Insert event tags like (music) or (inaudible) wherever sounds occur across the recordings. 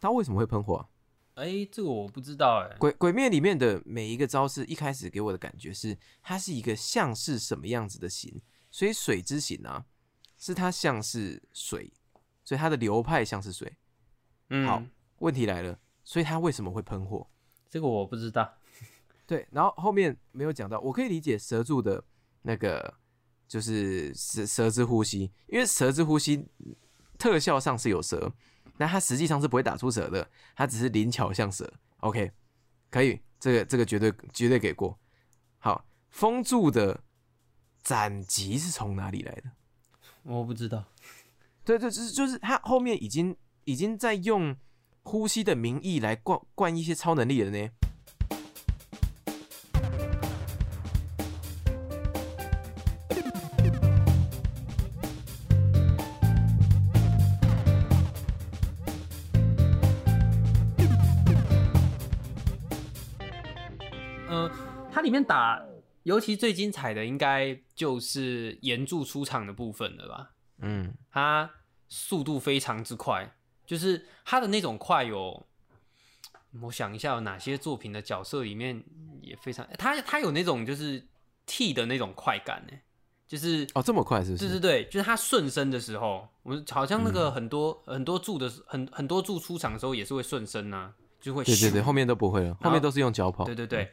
他为什么会喷火、啊？哎、这个我不知道哎、鬼鬼灭里面的每一个招式，一开始给我的感觉是，它是一个像是什么样子的形，所以水之形啊，是它像是水，所以它的流派像是水。嗯，好，问题来了，所以它为什么会喷火？这个我不知道。(laughs) 对，然后后面没有讲到，我可以理解蛇柱的那个就是蛇蛇之呼吸，因为蛇之呼吸特效上是有蛇，但它实际上是不会打出蛇的，它只是灵巧像蛇。OK，可以，这个这个绝对绝对给过。好，风柱的斩击是从哪里来的？我不知道。(laughs) 对对，就是就是他后面已经已经在用呼吸的名义来灌灌一些超能力了呢。里面打，尤其最精彩的应该就是岩柱出场的部分了吧？嗯，他速度非常之快，就是他的那种快有，我想一下有哪些作品的角色里面也非常，他他有那种就是 T 的那种快感呢，就是哦，这么快是不是？对对对，就是他顺身的时候，我们好像那个很多、很多柱的很很多柱出场的时候也是会顺身呐、就会对对对，后面都不会了，后面都是用脚跑。对对对，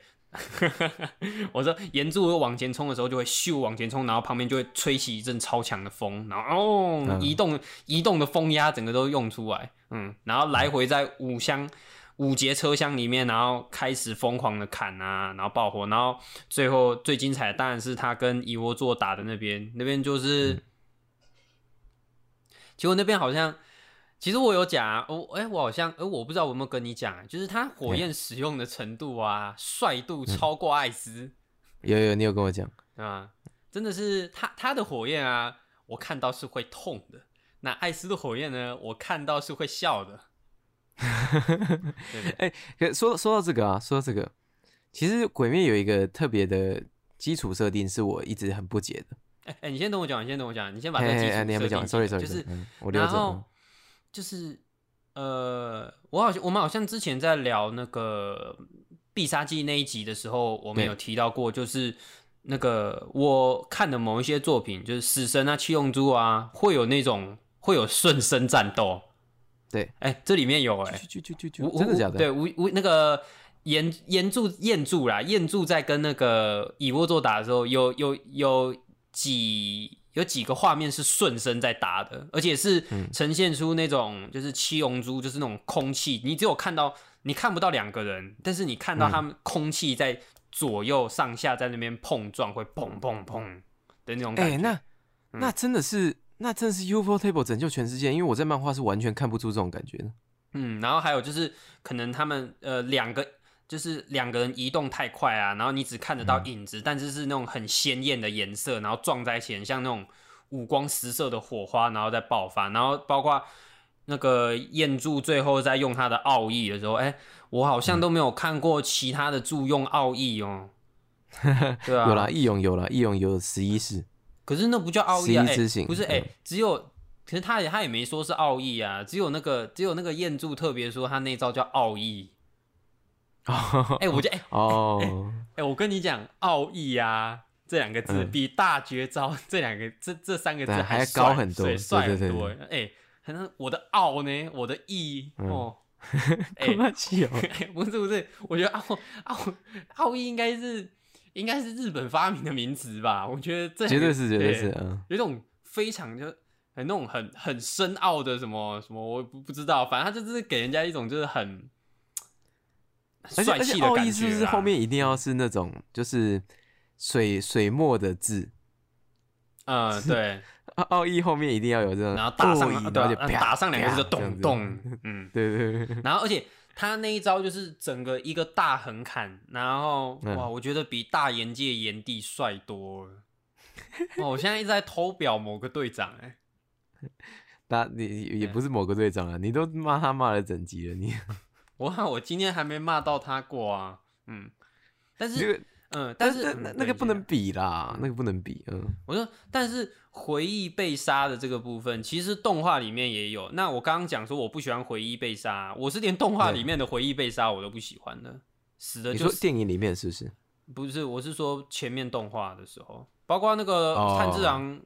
(laughs) 我说岩柱往前冲的时候就会咻往前冲，然后旁边就会吹起一阵超强的风，然后哦、嗯移动移动的风压整个都用出来，嗯，然后来回在五箱五节车厢里面，然后开始疯狂的砍啊，然后爆火，然后最后最精彩的当然是他跟蚁窝座打的那边，那边就是，结果那边好像。其实我有讲啊，我、哎、我好像，哎、我不知道我有没有跟你讲啊，就是他火焰使用的程度啊，帅度超过艾斯，有有，你有跟我讲。啊，真的是他他的火焰啊，我看到是会痛的。那艾斯的火焰呢，我看到是会笑的。对对 (laughs) 可说说到这个啊，说到这个，其实《鬼灭》有一个特别的基础设定，是我一直很不解的。哎哎，你先等我讲，你先等我讲，你先把这个基础嘿嘿嘿，你还没讲，sorry 设定起来 sorry，就是嗯，我留着。然后嗯就是呃，我好像我们好像之前在聊那个必杀技那一集的时候，我们有提到过，就是那个我看的某一些作品，就是死神啊、七龙珠啊，会有那种会有瞬身战斗。对，哎、这里面有哎、去去去去去无，真的假的？对，无无那个岩岩柱彦柱啦，彦柱在跟那个蚁窝座打的时候，有有有几有几个画面是顺身在打的，而且是嗯呈现出那种就是七龙珠，就是那种空气，你只有看到你看不到两个人，但是你看到他们空气在左右上下在那边碰撞，会砰砰砰的那种感哎、觉。那嗯那真的是，那真的是 UFO Table 拯救全世界，因为我在漫画是完全看不出这种感觉的。嗯，然后还有就是可能他们呃两个就是两个人移动太快啊，然后你只看得到影子，但是是那种很鲜艳的颜色，然后撞在一起，很像那种五光十色的火花，然后再爆发，然后包括那个彦柱最后在用他的奥义的时候，哎，我好像都没有看过其他的柱用奥义哦。(laughs) 对啊，有啦，义勇有啦，义勇有十一式。可是那不叫奥义啊，哎、十一不是哎、嗯只有，可是他也他也没说是奥义啊，只有那个只有那个彦柱特别说他那招叫奥义。(laughs) 哎、我觉得哎哦，哎、我跟你讲，奥义啊这两个字、嗯比大绝招这两个这这三个字对还要高很多对帅很多。哎、可能我的奥呢，我的义、嗯哦，(laughs) 哎、妈气哦！(laughs) 不是不是，我觉得奥奥奥义应该是应该是日本发明的名词吧？我觉得这绝对是，绝对对是，嗯，有一种非常就很那种很很深奥的什么什么，我不不知道，反正他就是给人家一种就是很帅气的感觉奥义是不是后面一定要是那种就是水水墨的字？嗯对，奥 (laughs) 奥义后面一定要有这种，然后打上奥义对啊然后就啪打上两个字就咚咚，(laughs) 嗯，对对对，然后而且他那一招就是整个一个大横砍，然后嗯。哇，我觉得比大岩界炎帝帅多了。(laughs) 哇，我现在一直在偷表某个队长哎、那你也不是某个队长啊，你都骂他骂了整集了，你我我今天还没骂到他过啊，嗯，但是嗯，但是那嗯那那个不能比啦，那个不能比，嗯，我说，但是回忆被杀的这个部分，其实动画里面也有。那我刚刚讲说我不喜欢回忆被杀，我是连动画里面的回忆被杀我都不喜欢的，死的你说就是电影里面是不是？不是，我是说前面动画的时候，包括那个哦炭治郎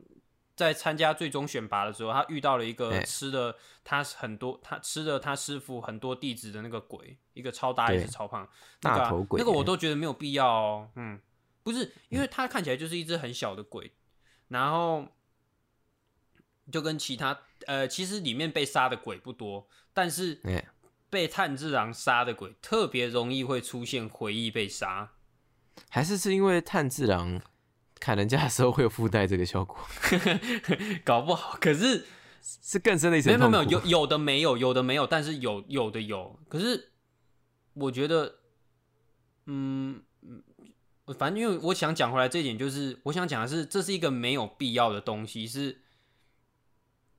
在参加最终选拔的时候，他遇到了一个哎吃了他很多，他吃了他师傅很多弟子的那个鬼，一个超大也是超胖，那个啊大头鬼那个我都觉得没有必要哦。嗯，不是，因为他看起来就是一只很小的鬼，然后就跟其他呃，其实里面被杀的鬼不多，但是哎被炭治郎杀的鬼特别容易会出现回忆被杀。还是是因为炭治郎砍人家的时候会有附带这个效果，(laughs) 搞不好，可是是更深的一层。没有没有有有的没有，有的没有，但是有有的有。可是我觉得，嗯嗯，反正因为我想讲回来这一点，就是我想讲的是，这是一个没有必要的东西，是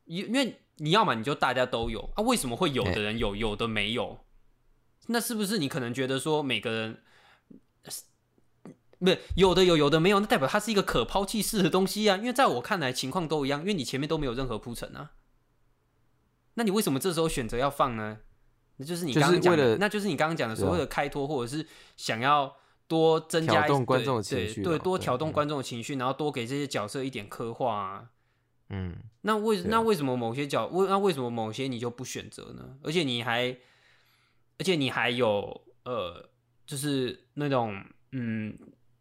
因因为你要嘛你就大家都有啊，为什么会有的人有，有的没有？那是不是你可能觉得说每个人？不是有的有有的没有，那代表它是一个可抛弃式的东西啊。因为在我看来，情况都一样，因为你前面都没有任何铺陈啊。那你为什么这时候选择要放呢？那就是你就是刚刚讲的，那就是你刚刚讲的所谓的开脱，或者是想要多增加一挑动观众的对情绪对，多挑动观众的情绪，然后多给这些角色一点刻画啊。嗯，那为那为什么某些角为那为什么某些你就不选择呢？而且你还而且你还有呃，就是那种嗯，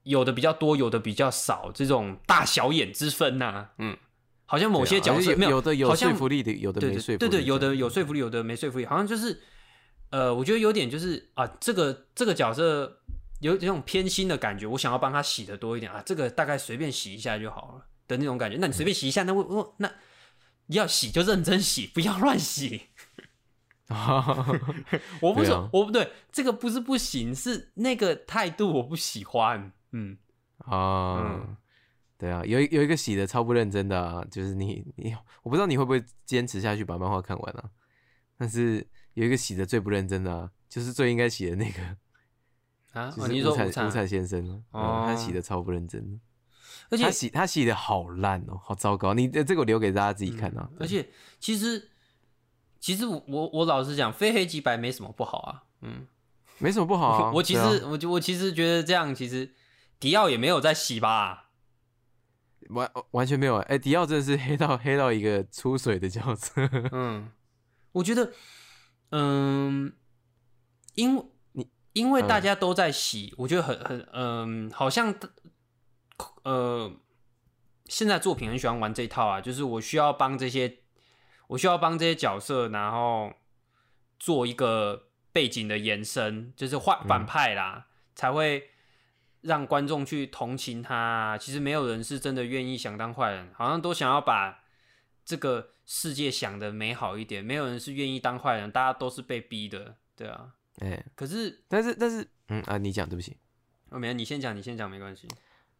有的比较多，有的比较少，这种大小眼之分呐、嗯，好像某些角色没有有的有说服力的，有的对没说服力。对对对，有的有说服力，有的没说服力，好像就是呃，我觉得有点就是啊，这个这个角色有有种偏心的感觉，我想要帮他洗的多一点啊，这个大概随便洗一下就好了的那种感觉。那你随便洗一下，那我我那要洗就认真洗，(laughs) 不要乱洗。(laughs) 我不是、啊我不对，这个不是不行，是那个态度我不喜欢。嗯，啊嗯，对啊，有一有一个洗的超不认真的啊，就是你你，我不知道你会不会坚持下去把漫画看完啊。但是有一个洗的最不认真的啊，就是最应该洗的那个，(laughs) 啊，哦、就是无产无产先生啊，哦嗯他洗的超不认真的，而且他洗他洗的好烂哦，好糟糕。你这个我留给大家自己看啊。而且其实其实我我我老实讲，非黑即白没什么不好啊。嗯，没什么不好啊。(laughs) 我其实、我就我其实觉得这样，其实迪奥也没有在洗吧。完完全没有哎、迪奥真的是黑到黑到一个出水的角色。嗯，我觉得，嗯，因为你因为大嗯家都在洗，我觉得很很嗯，好像呃，现在作品很喜欢玩这一套啊，就是我需要帮这些，我需要帮这些角色，然后做一个背景的延伸，就是换反派啦，才会让观众去同情他啊。其实没有人是真的愿意想当坏人，好像都想要把这个世界想的美好一点，没有人是愿意当坏人，大家都是被逼的，对啊。哎、可是，但是但是嗯啊，你讲对不起，哦，没有，你先讲，你先讲，没关系。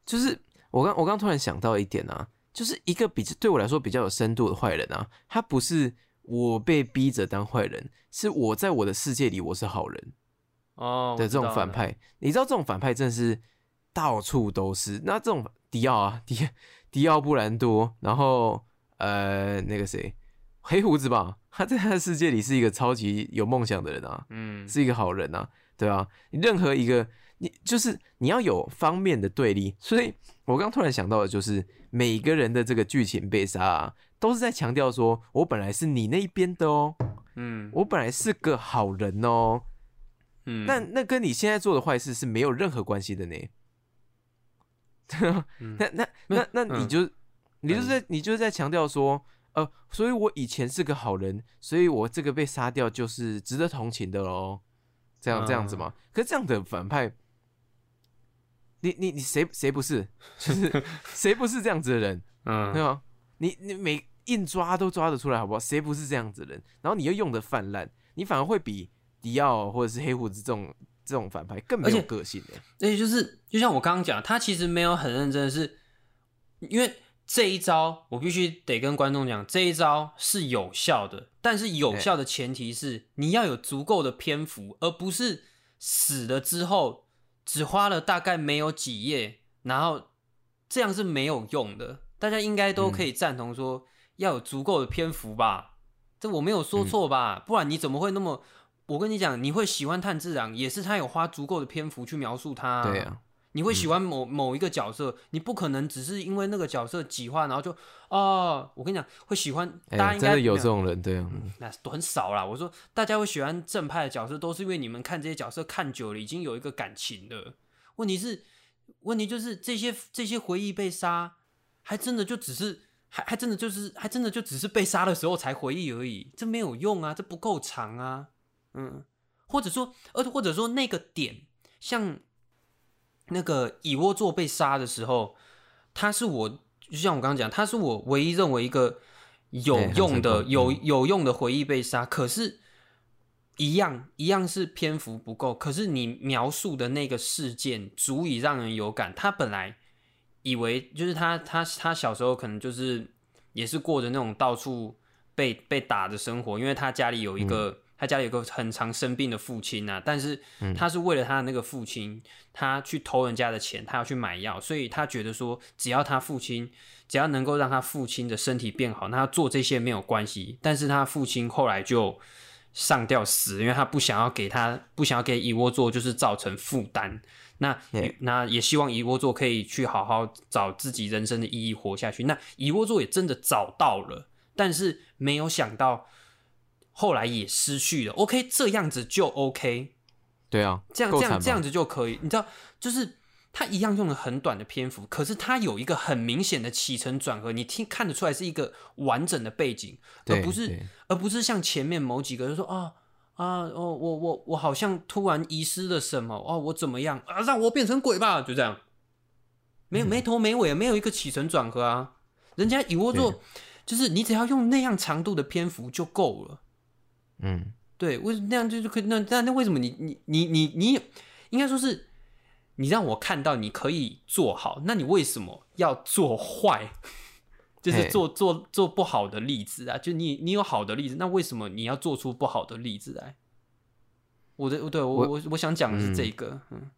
就是我刚我刚突然想到一点啊，就是一个比对我来说比较有深度的坏人啊，他不是我被逼着当坏人，是我在我的世界里我是好人哦，我的这种反派。你知道这种反派真的是到处都是。那这种迪奥啊，(laughs) 迪迪奥布兰多，然后呃那个谁黑胡子吧，他在他的世界里是一个超级有梦想的人啊，嗯，是一个好人啊，对啊，任何一个你就是你要有方面的对立，所以我刚突然想到的就是每个人的这个剧情被杀啊，都是在强调说我本来是你那一边的哦，嗯我本来是个好人哦，嗯，那那跟你现在做的坏事是没有任何关系的呢。嗯 (laughs) 那那那那你嗯就、你就是在你就是在强调说，呃，所以我以前是个好人，所以我这个被杀掉就是值得同情的喽。这样这样子嗯吗？可是这样的反派，你你你谁谁不是？就是 (laughs) 谁不是这样子的人？嗯对嗯吗？你你每硬抓都抓得出来，好不好？谁不是这样子的人？然后你又用的泛滥，你反而会比迪奥或者是黑胡子这种这种反派更没有个性的。而且就是，就像我刚刚讲，他其实没有很认真的是，因为这一招我必须得跟观众讲，这一招是有效的，但是有效的前提是你要有足够的篇幅，而不是死了之后只花了大概没有几页，然后这样是没有用的。大家应该都可以赞同说，要有足够的篇幅吧？这我没有说错吧？不然你怎么会那么？我跟你讲，你会喜欢炭治郎，也是他有花足够的篇幅去描述他。对啊，你会喜欢某某一个角色，你不可能只是因为那个角色几话，然后就哦，我跟你讲，会喜欢。大家应该有这种人，对啊，那都很少啦。我说大家会喜欢正派的角色，都是因为你们看这些角色看久了，已经有一个感情了。问题是，问题就是这些这些回忆被杀，还真的就只是。还还真的就是，还真的就只是被杀的时候才回忆而已，这没有用啊，这不够长啊，嗯，或者说，而或者说那个点，像那个蚁窝座被杀的时候，他是我，就像我刚刚讲，他是我唯一认为一个有用的、有有用的回忆被杀，可是，一样一样是篇幅不够，可是你描述的那个事件足以让人有感，他本来。以为就是他，他他小时候可能就是也是过着那种到处被被打的生活，因为他家里有一个，他家里有个很常生病的父亲呐。但是他是为了他的那个父亲，他去偷人家的钱，他要去买药，所以他觉得说，只要他父亲，只要能够让他父亲的身体变好，那他做这些没有关系。但是他父亲后来就上吊死，因为他不想要给他，不想要给蚁窝座就是造成负担。那那也希望蚁窝座可以去好好找自己人生的意义，活下去。那蚁窝座也真的找到了，但是没有想到后来也失去了。OK，这样子就 OK。对啊，这样这样这样子就可以。你知道，就是他一样用了很短的篇幅，可是他有一个很明显的起承转合，你听看得出来是一个完整的背景，而不是而不是像前面某几个就说啊。啊哦，我我我好像突然遗失了什么哦，我怎么样啊？让我变成鬼吧，就这样，没有没头没尾，没有一个起承转合啊。人家蚁窝座就是你只要用那样长度的篇幅就够了。嗯，对，为什么那样就就可以？那那那为什么你你你你你应该说是你让我看到你可以做好，那你为什么要做坏？(laughs) 就是做做做不好的例子啊，就你你有好的例子，那为什么你要做出不好的例子来？我的对我我我想讲的是这个，嗯，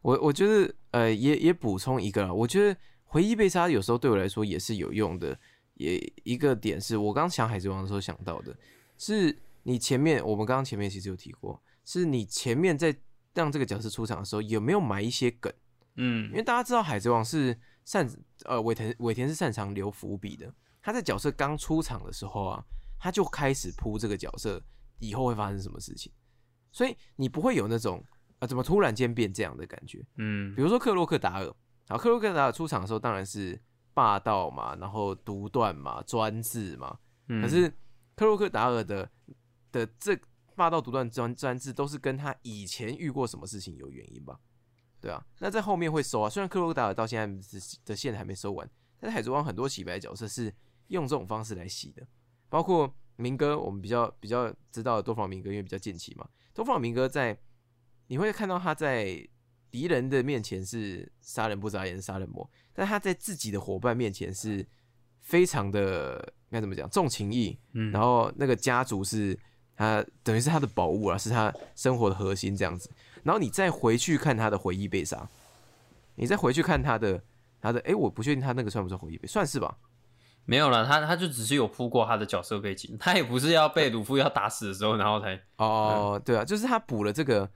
我我觉得呃也也补充一个，我觉得回忆被杀有时候对我来说也是有用的，也一个点是我刚想海贼王的时候想到的，是你前面我们刚刚前面其实有提过，是你前面在让这个角色出场的时候有没有埋一些梗，嗯，因为大家知道海贼王是。擅呃尾田尾田是擅长留伏笔的，他在角色刚出场的时候啊，他就开始铺这个角色以后会发生什么事情，所以你不会有那种啊怎么突然间变这样的感觉，嗯，比如说克洛克达尔，啊克洛克达尔出场的时候当然是霸道嘛，然后独断嘛，专制嘛，可是克洛克达尔的的这霸道独断专专制都是跟他以前遇过什么事情有原因吧。对啊，那在后面会收啊。虽然克洛达尔到现在的线还没收完，但是海贼王很多洗白角色是用这种方式来洗的，包括明哥，我们比较比较知道的多方明哥，因为比较近期嘛。多方明哥在你会看到他在敌人的面前是杀人不眨眼杀人魔，但他在自己的伙伴面前是非常的该怎么讲重情义，嗯，然后那个家族是他等于是他的宝物啊，是他生活的核心这样子。然后你再回去看他的回忆被杀，你再回去看他的他的，哎，我不确定他那个算不算回忆被，算是吧？没有了，他他就只是有铺过他的角色背景，他也不是要被鲁夫要打死的时候，然后才哦，对啊，就是他补了这个，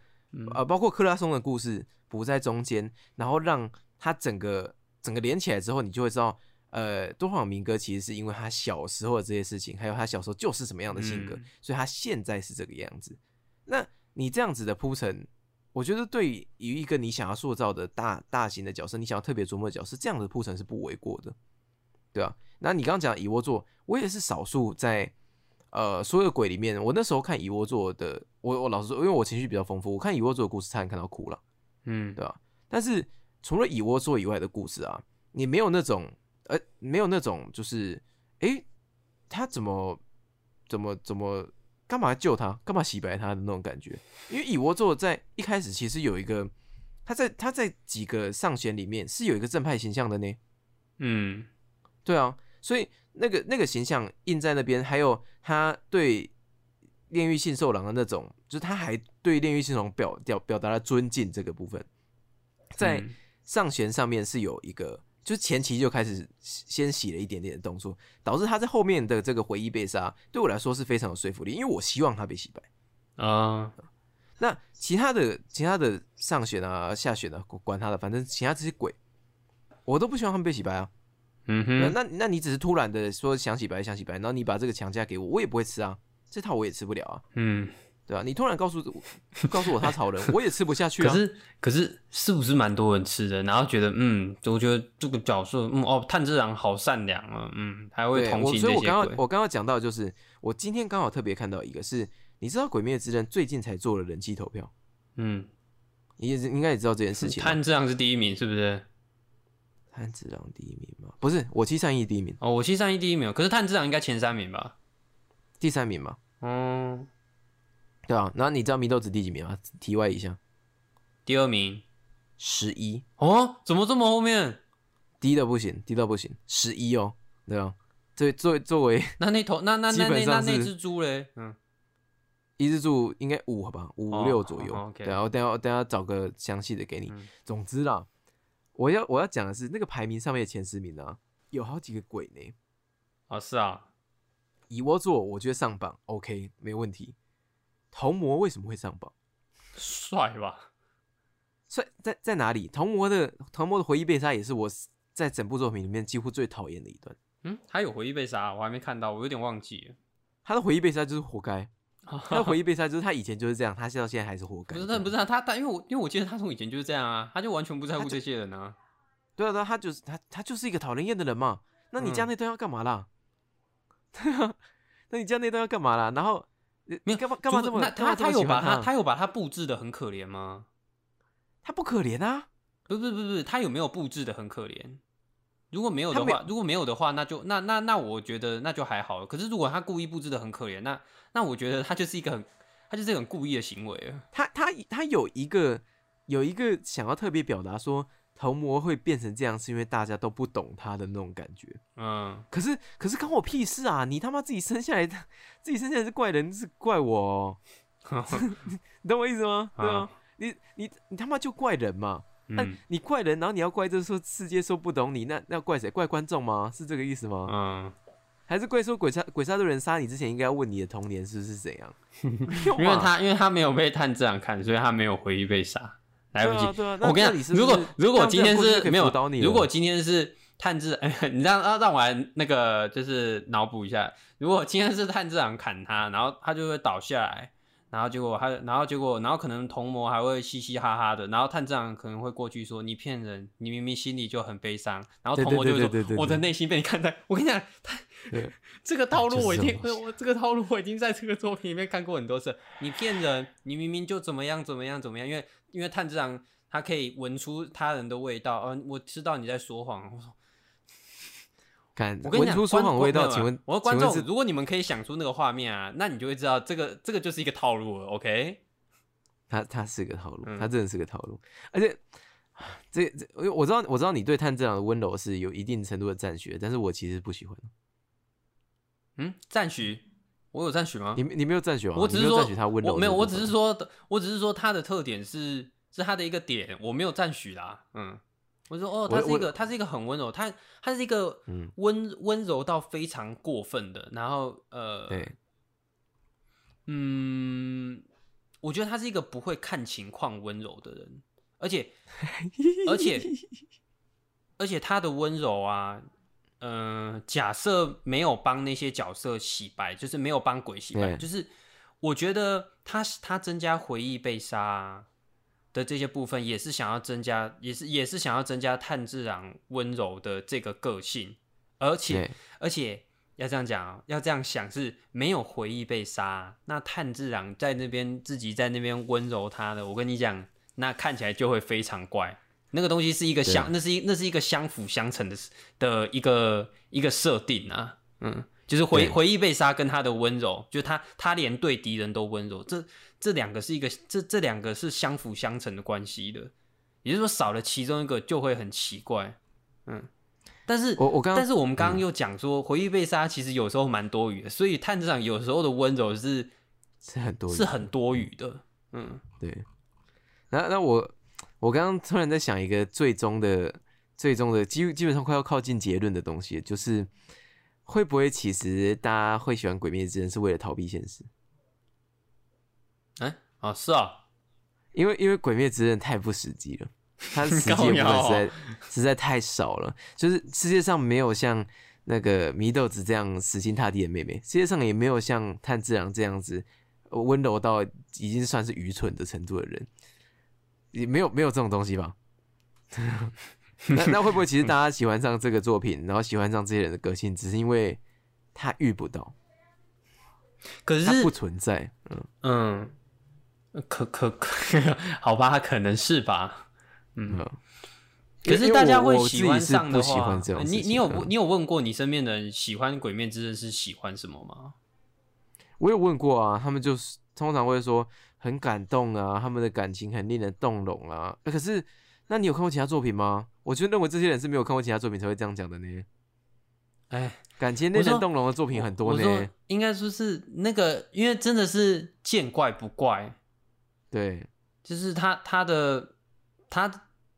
呃，包括克拉松的故事补在中间，然后让他整个整个连起来之后，你就会知道，呃，多方明哥其实是因为他小时候的这些事情，还有他小时候就是什么样的性格，所以他现在是这个样子。那你这样子的铺陈。我觉得对于一个你想要塑造的大大型的角色，你想要特别琢磨的角色，这样的铺陈是不为过的，对啊。那你刚刚讲蚁窝座，我也是少数在呃所有鬼里面，我那时候看蚁窝座的，我我老实说，因为我情绪比较丰富，我看蚁窝座的故事差点看到哭了，嗯，对吧？但是除了蚁窝座以外的故事啊，你没有那种呃没有那种就是诶，他怎么怎么怎么。干嘛救他？干嘛洗白他的那种感觉？因为蚁窝座在一开始其实有一个，他在他在几个上弦里面是有一个正派形象的呢。嗯，对啊，所以那个那个形象印在那边，还有他对炼狱信受狼的那种，就是他还对炼狱信受狼表表表达了尊敬这个部分，在嗯上弦上面是有一个，就是前期就开始先洗了一点点的动作，导致他在后面的这个回忆被杀，对我来说是非常有说服力，因为我希望他被洗白。啊，那其他的其他的上选啊、下选啊，管管他的，反正其他这些鬼，我都不希望他们被洗白啊。嗯哼，那那那你只是突然的说想洗白想洗白，然后你把这个强加给我，我也不会吃啊，这套我也吃不了啊，嗯，对啊、你突然告诉我告诉我他炒人，我也吃不下去啊。可是可是是不是蛮多人吃的？然后觉得嗯，我觉得这个角色嗯哦，炭治郎好善良啊，嗯，还会同情这些所以我刚刚。我刚刚讲到就是，我今天刚好特别看到一个是，你知道《鬼灭之刃》最近才做了人气投票，嗯，你也是应该也知道这件事情。炭治郎是第一名是不是？炭治郎第一名吗？不是，我七三一第一名，哦，我七三一第一名，可是炭治郎应该前三名吧？第三名吧，哦，对啊。然后你知道祢豆子第几名吗？题外一下，第二名。十一，哦，怎么这么后面？低的不行，低到不行，十一哦，对啊。作作作为 (laughs) 那那头那那那那那只猪嘞？嗯，一只猪应该五好吧，五哦六左右。对啊，我等下我等下找个详细的给你。嗯总之啦，我要我要讲的是那个排名上面的前十名啊，有好几个鬼呢。哦是啊，以我做我觉得上榜 OK 没问题。童魔为什么会上榜？帅吧？帅在在哪里？童魔的童魔的回忆被杀也是我在整部作品里面几乎最讨厌的一段。嗯，他有回忆被杀，我还没看到，我有点忘记了。他的回忆被杀就是活该，(laughs) 他的回忆被杀就是他以前就是这样，他到现在还是活该。不是，他不是啊，他他因为我因为我记得他从以前就是这样啊，他就完全不在乎这些人啊。对啊对啊，他就是他他就是一个讨人厌的人嘛。那你加嗯那段要干嘛啦？对啊，那你加那段要干嘛啦？然后你没有你干嘛干嘛这么他他有把他他有把他布置的很可怜吗？他不可怜啊，不不不不，他有没有布置的很可怜？如果没有的话，如果没有的话，那就那那那我觉得那就还好了。可是如果他故意布置的很可怜，那那我觉得他就是一个很他就是很故意的行为了。他他他有一个有一个想要特别表达说童模会变成这样，是因为大家都不懂他的那种感觉。嗯，可是可是关我屁事啊！你他妈自己生下来的，自己生下来是怪人，是怪我、哦，(laughs) 你懂我意思吗？对啊，你你你他妈就怪人嘛！那、嗯你怪人，然后你要怪这说世界说不懂你，那那要怪谁？怪观众吗？是这个意思吗？嗯，还是怪说鬼杀鬼杀队人杀你之前应该要问你的童年是不是怎样？(laughs) (laughs) 没有因为他因为他没有被探这样看，所以他没有回忆被杀，来不及。对啊对啊，我跟你讲，如果如果今天是没有如果今天是探治，(laughs) 哎，你让让让我来那个就是脑补一下，如果今天是探治长砍他，然后他就会倒下来，然后结果他，然后结果，然后可能同魔还会嘻嘻哈哈的，然后探长可能会过去说你骗人，你明明心里就很悲伤，然后同魔就会说我的内心被你看待。我跟你讲，他 (laughs) 这个套路我已经就是我这个套路我已经在这个作品里面看过很多次。你骗人，你明明就怎么样怎么样怎么样，因为因为探长他可以闻出他人的味道，嗯、我知道你在说谎。我说看我跟你讲，闻出说观谎味道，请问我说观众如果你们可以想出那个画面啊，那你就会知道这个这个就是一个套路了。OK，他他是个套路，嗯他真的是个套路，而且这这我我知道我知道你对炭治郎的温柔是有一定程度的赞许，但是我其实不喜欢。嗯，赞许，我有赞许吗？你你没有赞许吗？我只是说他温柔，我没有，我只是，说，我只是说他的特点是是他的一个点，我没有赞许啦。嗯，我说哦，他是一我个他是一个很温柔，他他是一个嗯温温柔到非常过分的，然后呃，对，嗯，我觉得他是一个不会看情况温柔的人，而且 (laughs) 而且而且他的温柔啊，嗯、假设没有帮那些角色洗白，就是没有帮鬼洗白，对就是我觉得他他增加回忆被杀啊的这些部分，也是想要增加，也是也是想要增加炭治郎温柔的这个个性，而且对而且要这样讲啊，要这样想是没有回忆被杀，那炭治郎在那边自己在那边温柔他的，我跟你讲，那看起来就会非常怪。那个东西是一个相，那是一那是一个相辅相成的的一个一个设定啊，嗯，就是回回忆被杀跟他的温柔，就是他他连对敌人都温柔，这这两个是一个这这两个是相辅相成的关系的，也就是说少了其中一个就会很奇怪，嗯，但是我我刚但是我们刚刚又讲说，回忆被杀其实有时候蛮多余的，所以探长有时候的温柔是是很多是很多余的。嗯，对。那那我我刚刚突然在想一个最终的、最终的，基基本上快要靠近结论的东西，就是会不会其实大家会喜欢《鬼灭之刃》是为了逃避现实？哎、啊，是啊，因为因为《鬼灭之刃》太不实际了，它 (laughs) 实际的部分实在实在太少了，就是世界上没有像那个祢豆子这样死心塌地的妹妹，世界上也没有像炭治郎这样子呃温柔到已经算是愚蠢的程度的人，也没有没有这种东西吧？(laughs) 那那会不会其实大家喜欢上这个作品，然后喜欢上这些人的个性，只是因为他遇不到，可是他不存在，嗯，嗯，可可可，(laughs) 好吧，可能是吧。嗯，嗯可是大家会喜欢上的话你你有你有问过你身边的人喜欢《鬼面之刃》是喜欢什么吗？我有问过啊，他们就是通常会说很感动啊，他们的感情很令人动容啊。呃可是，那你有看过其他作品吗？我就认为这些人是没有看过其他作品才会这样讲的呢。哎，感情令人动容的作品很多呢。应该说是那个，因为真的是见怪不怪，对，就是他他的他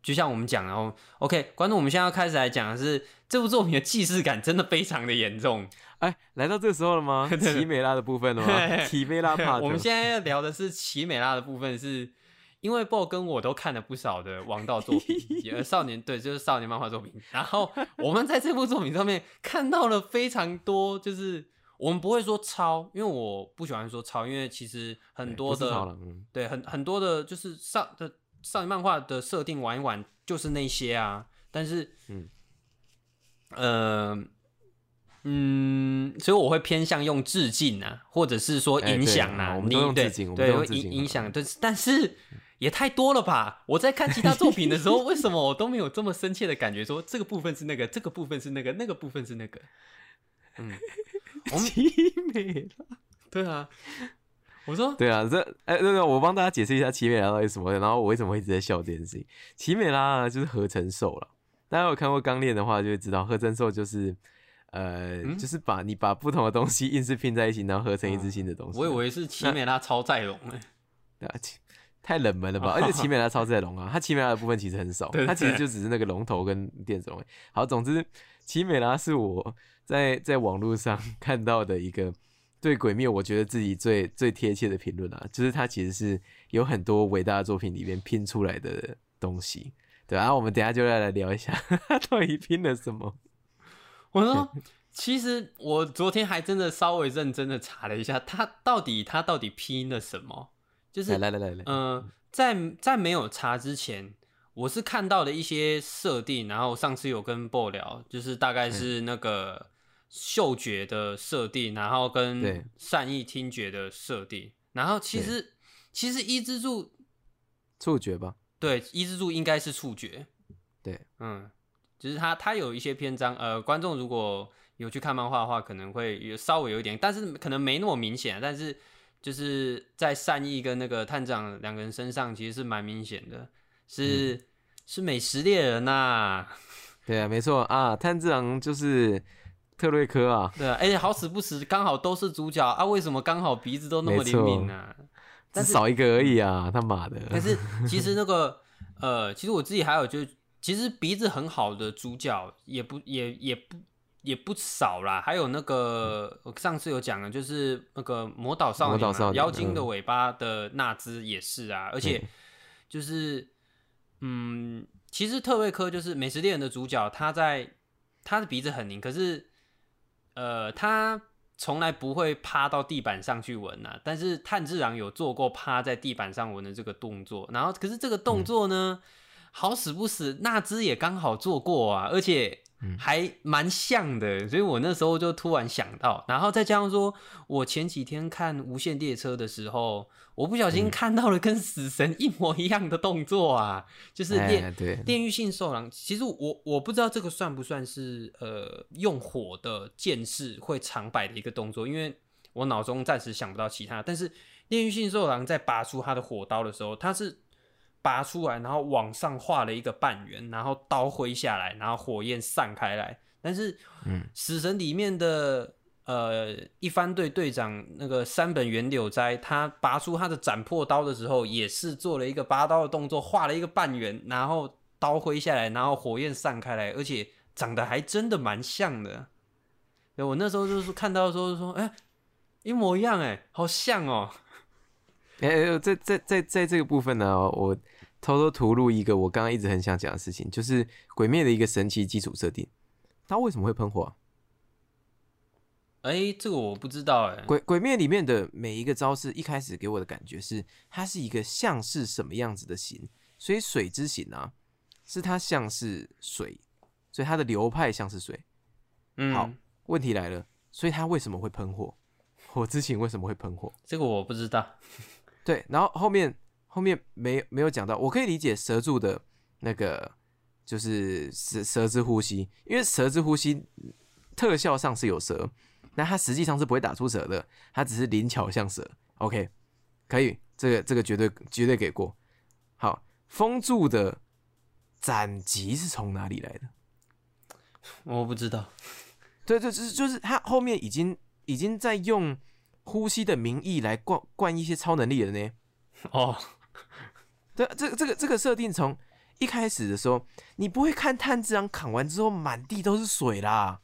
就像我们讲然后，OK，观众，我们现在要开始来讲的是这部作品的既视感真的非常的严重。哎，来到这个时候了吗？(laughs) 奇美拉的部分了吗？奇美拉帕 (laughs) 我们特。现在要聊的是奇美拉的部分是，因为 BO 跟我都看了不少的王道作品，呃，少年对，就是少年漫画作品。然后我们在这部作品上面看到了非常多，就是我们不会说抄，因为我不喜欢说抄，因为其实很多的对很很多的，就是少的少年漫画的设定玩一玩就是那些啊，但是嗯呃嗯，所以我会偏向用致敬啊，或者是说影响啊，啊我们都会影影响，但是但是也太多了吧？我在看其他作品的时候，为什么我都没有这么深切的感觉说这个部分是那个，这个部分是那个，那个部分是那个？嗯，(laughs) 奇美拉。对啊，我说对啊，这哎，对对，我帮大家解释一下奇美拉到底什么，然后我为什么会一直在笑这件事情。奇美拉啊就是合成兽了，大家有看过《钢炼》的话，就会知道合成兽就是呃，嗯就是把你把不同的东西硬是拼在一起，然后合成一只新的东西。我以为是奇美拉超载龙欸呢。(laughs) 对啊，太冷门了吧？而且奇美拉超载龙啊，它奇美拉的部分其实很少，它其实就只是那个龙头跟电子龙。好，总之奇美拉是我在在网络上 (laughs) 看到的一个对鬼灭我觉得自己最最贴切的评论啊，就是它其实是有很多伟大的作品里面拼出来的东西。对啊，我们等一下就要来聊一下 (laughs) 它到底拼了什么。我说，其实我昨天还真的稍微认真的查了一下，他到底他到底拼了什么？就是来来来来。来，嗯，在在没有查之前，我是看到了一些设定，然后上次有跟 BO 聊，就是大概是那个嗅觉的设定，然后跟善意听觉的设定，然后其实其实伊之助触觉吧，对伊之助应该是触觉，对，嗯，就是他他有一些篇章，呃，观众如果有去看漫画的话，可能会有稍微有一点，但是可能没那么明显，但是就是在善意跟那个探长两个人身上，其实是蛮明显的，是、嗯。是美食猎人呐、(laughs) 对啊，没错啊，炭治郎就是特瑞科啊，对啊，而且好死不死，刚好都是主角啊，为什么刚好鼻子都那么灵敏呢、少一个而已啊，他妈的！可是其实那个呃，其实我自己还有就，其实鼻子很好的主角也不也也不也不少啦。还有那个我上次有讲的，就是那个魔导少年，魔导少年妖精的嗯尾巴的纳兹也是啊，而且就是嗯，其实特瑞科就是美食猎人的主角，他在他的鼻子很灵，可是呃他。从来不会趴到地板上去闻呐、但是炭治郎有做过趴在地板上闻的这个动作，然后可是这个动作呢，好死不死，那只也刚好做过啊，而且还蛮像的，所以我那时候就突然想到，然后再加上说，我前几天看《无限列车》的时候，我不小心看到了跟死神一模一样的动作啊，就是炼狱性兽狼，其实我我不知道这个算不算是呃用火的剑士会常摆的一个动作，因为我脑中暂时想不到其他。但是炼狱性兽狼在拔出他的火刀的时候，他是拔出来，然后往上画了一个半圆，然后刀挥下来，然后火焰散开来。但是，嗯，死神里面的呃一番队队长那个山本源柳斋，他拔出他的斩破刀的时候，也是做了一个拔刀的动作，画了一个半圆，然后刀挥下来，然后火焰散开来，而且长得还真的蛮像的。对我那时候就是看到的时候就说，哎、一模一样，哎，好像哦。哎、哎在在在在这个部分呢，我偷偷吐露一个我刚刚一直很想讲的事情，就是《鬼灭》的一个神奇基础设定。它为什么会喷火、啊？哎、这个我不知道，哎，鬼鬼灭里面的每一个招式，一开始给我的感觉是，它是一个像是什么样子的形，所以水之形啊，是它像是水，所以它的流派像是水。嗯，好，问题来了，所以它为什么会喷火？(laughs) 火之形为什么会喷火？这个我不知道。对，然后后面后面没没有讲到，我可以理解蛇柱的那个就是蛇蛇之呼吸，因为蛇之呼吸特效上是有蛇，那它实际上是不会打出蛇的，它只是灵巧像蛇。OK，可以，这个这个绝对绝对给过。好，风柱的斩击是从哪里来的？我不知道。对对，就是就是他后面已经已经在用呼吸的名义来灌灌一些超能力的呢。哦，对，这个这个这个设定从一开始的时候，你不会看炭治郎砍完之后满地都是水啦，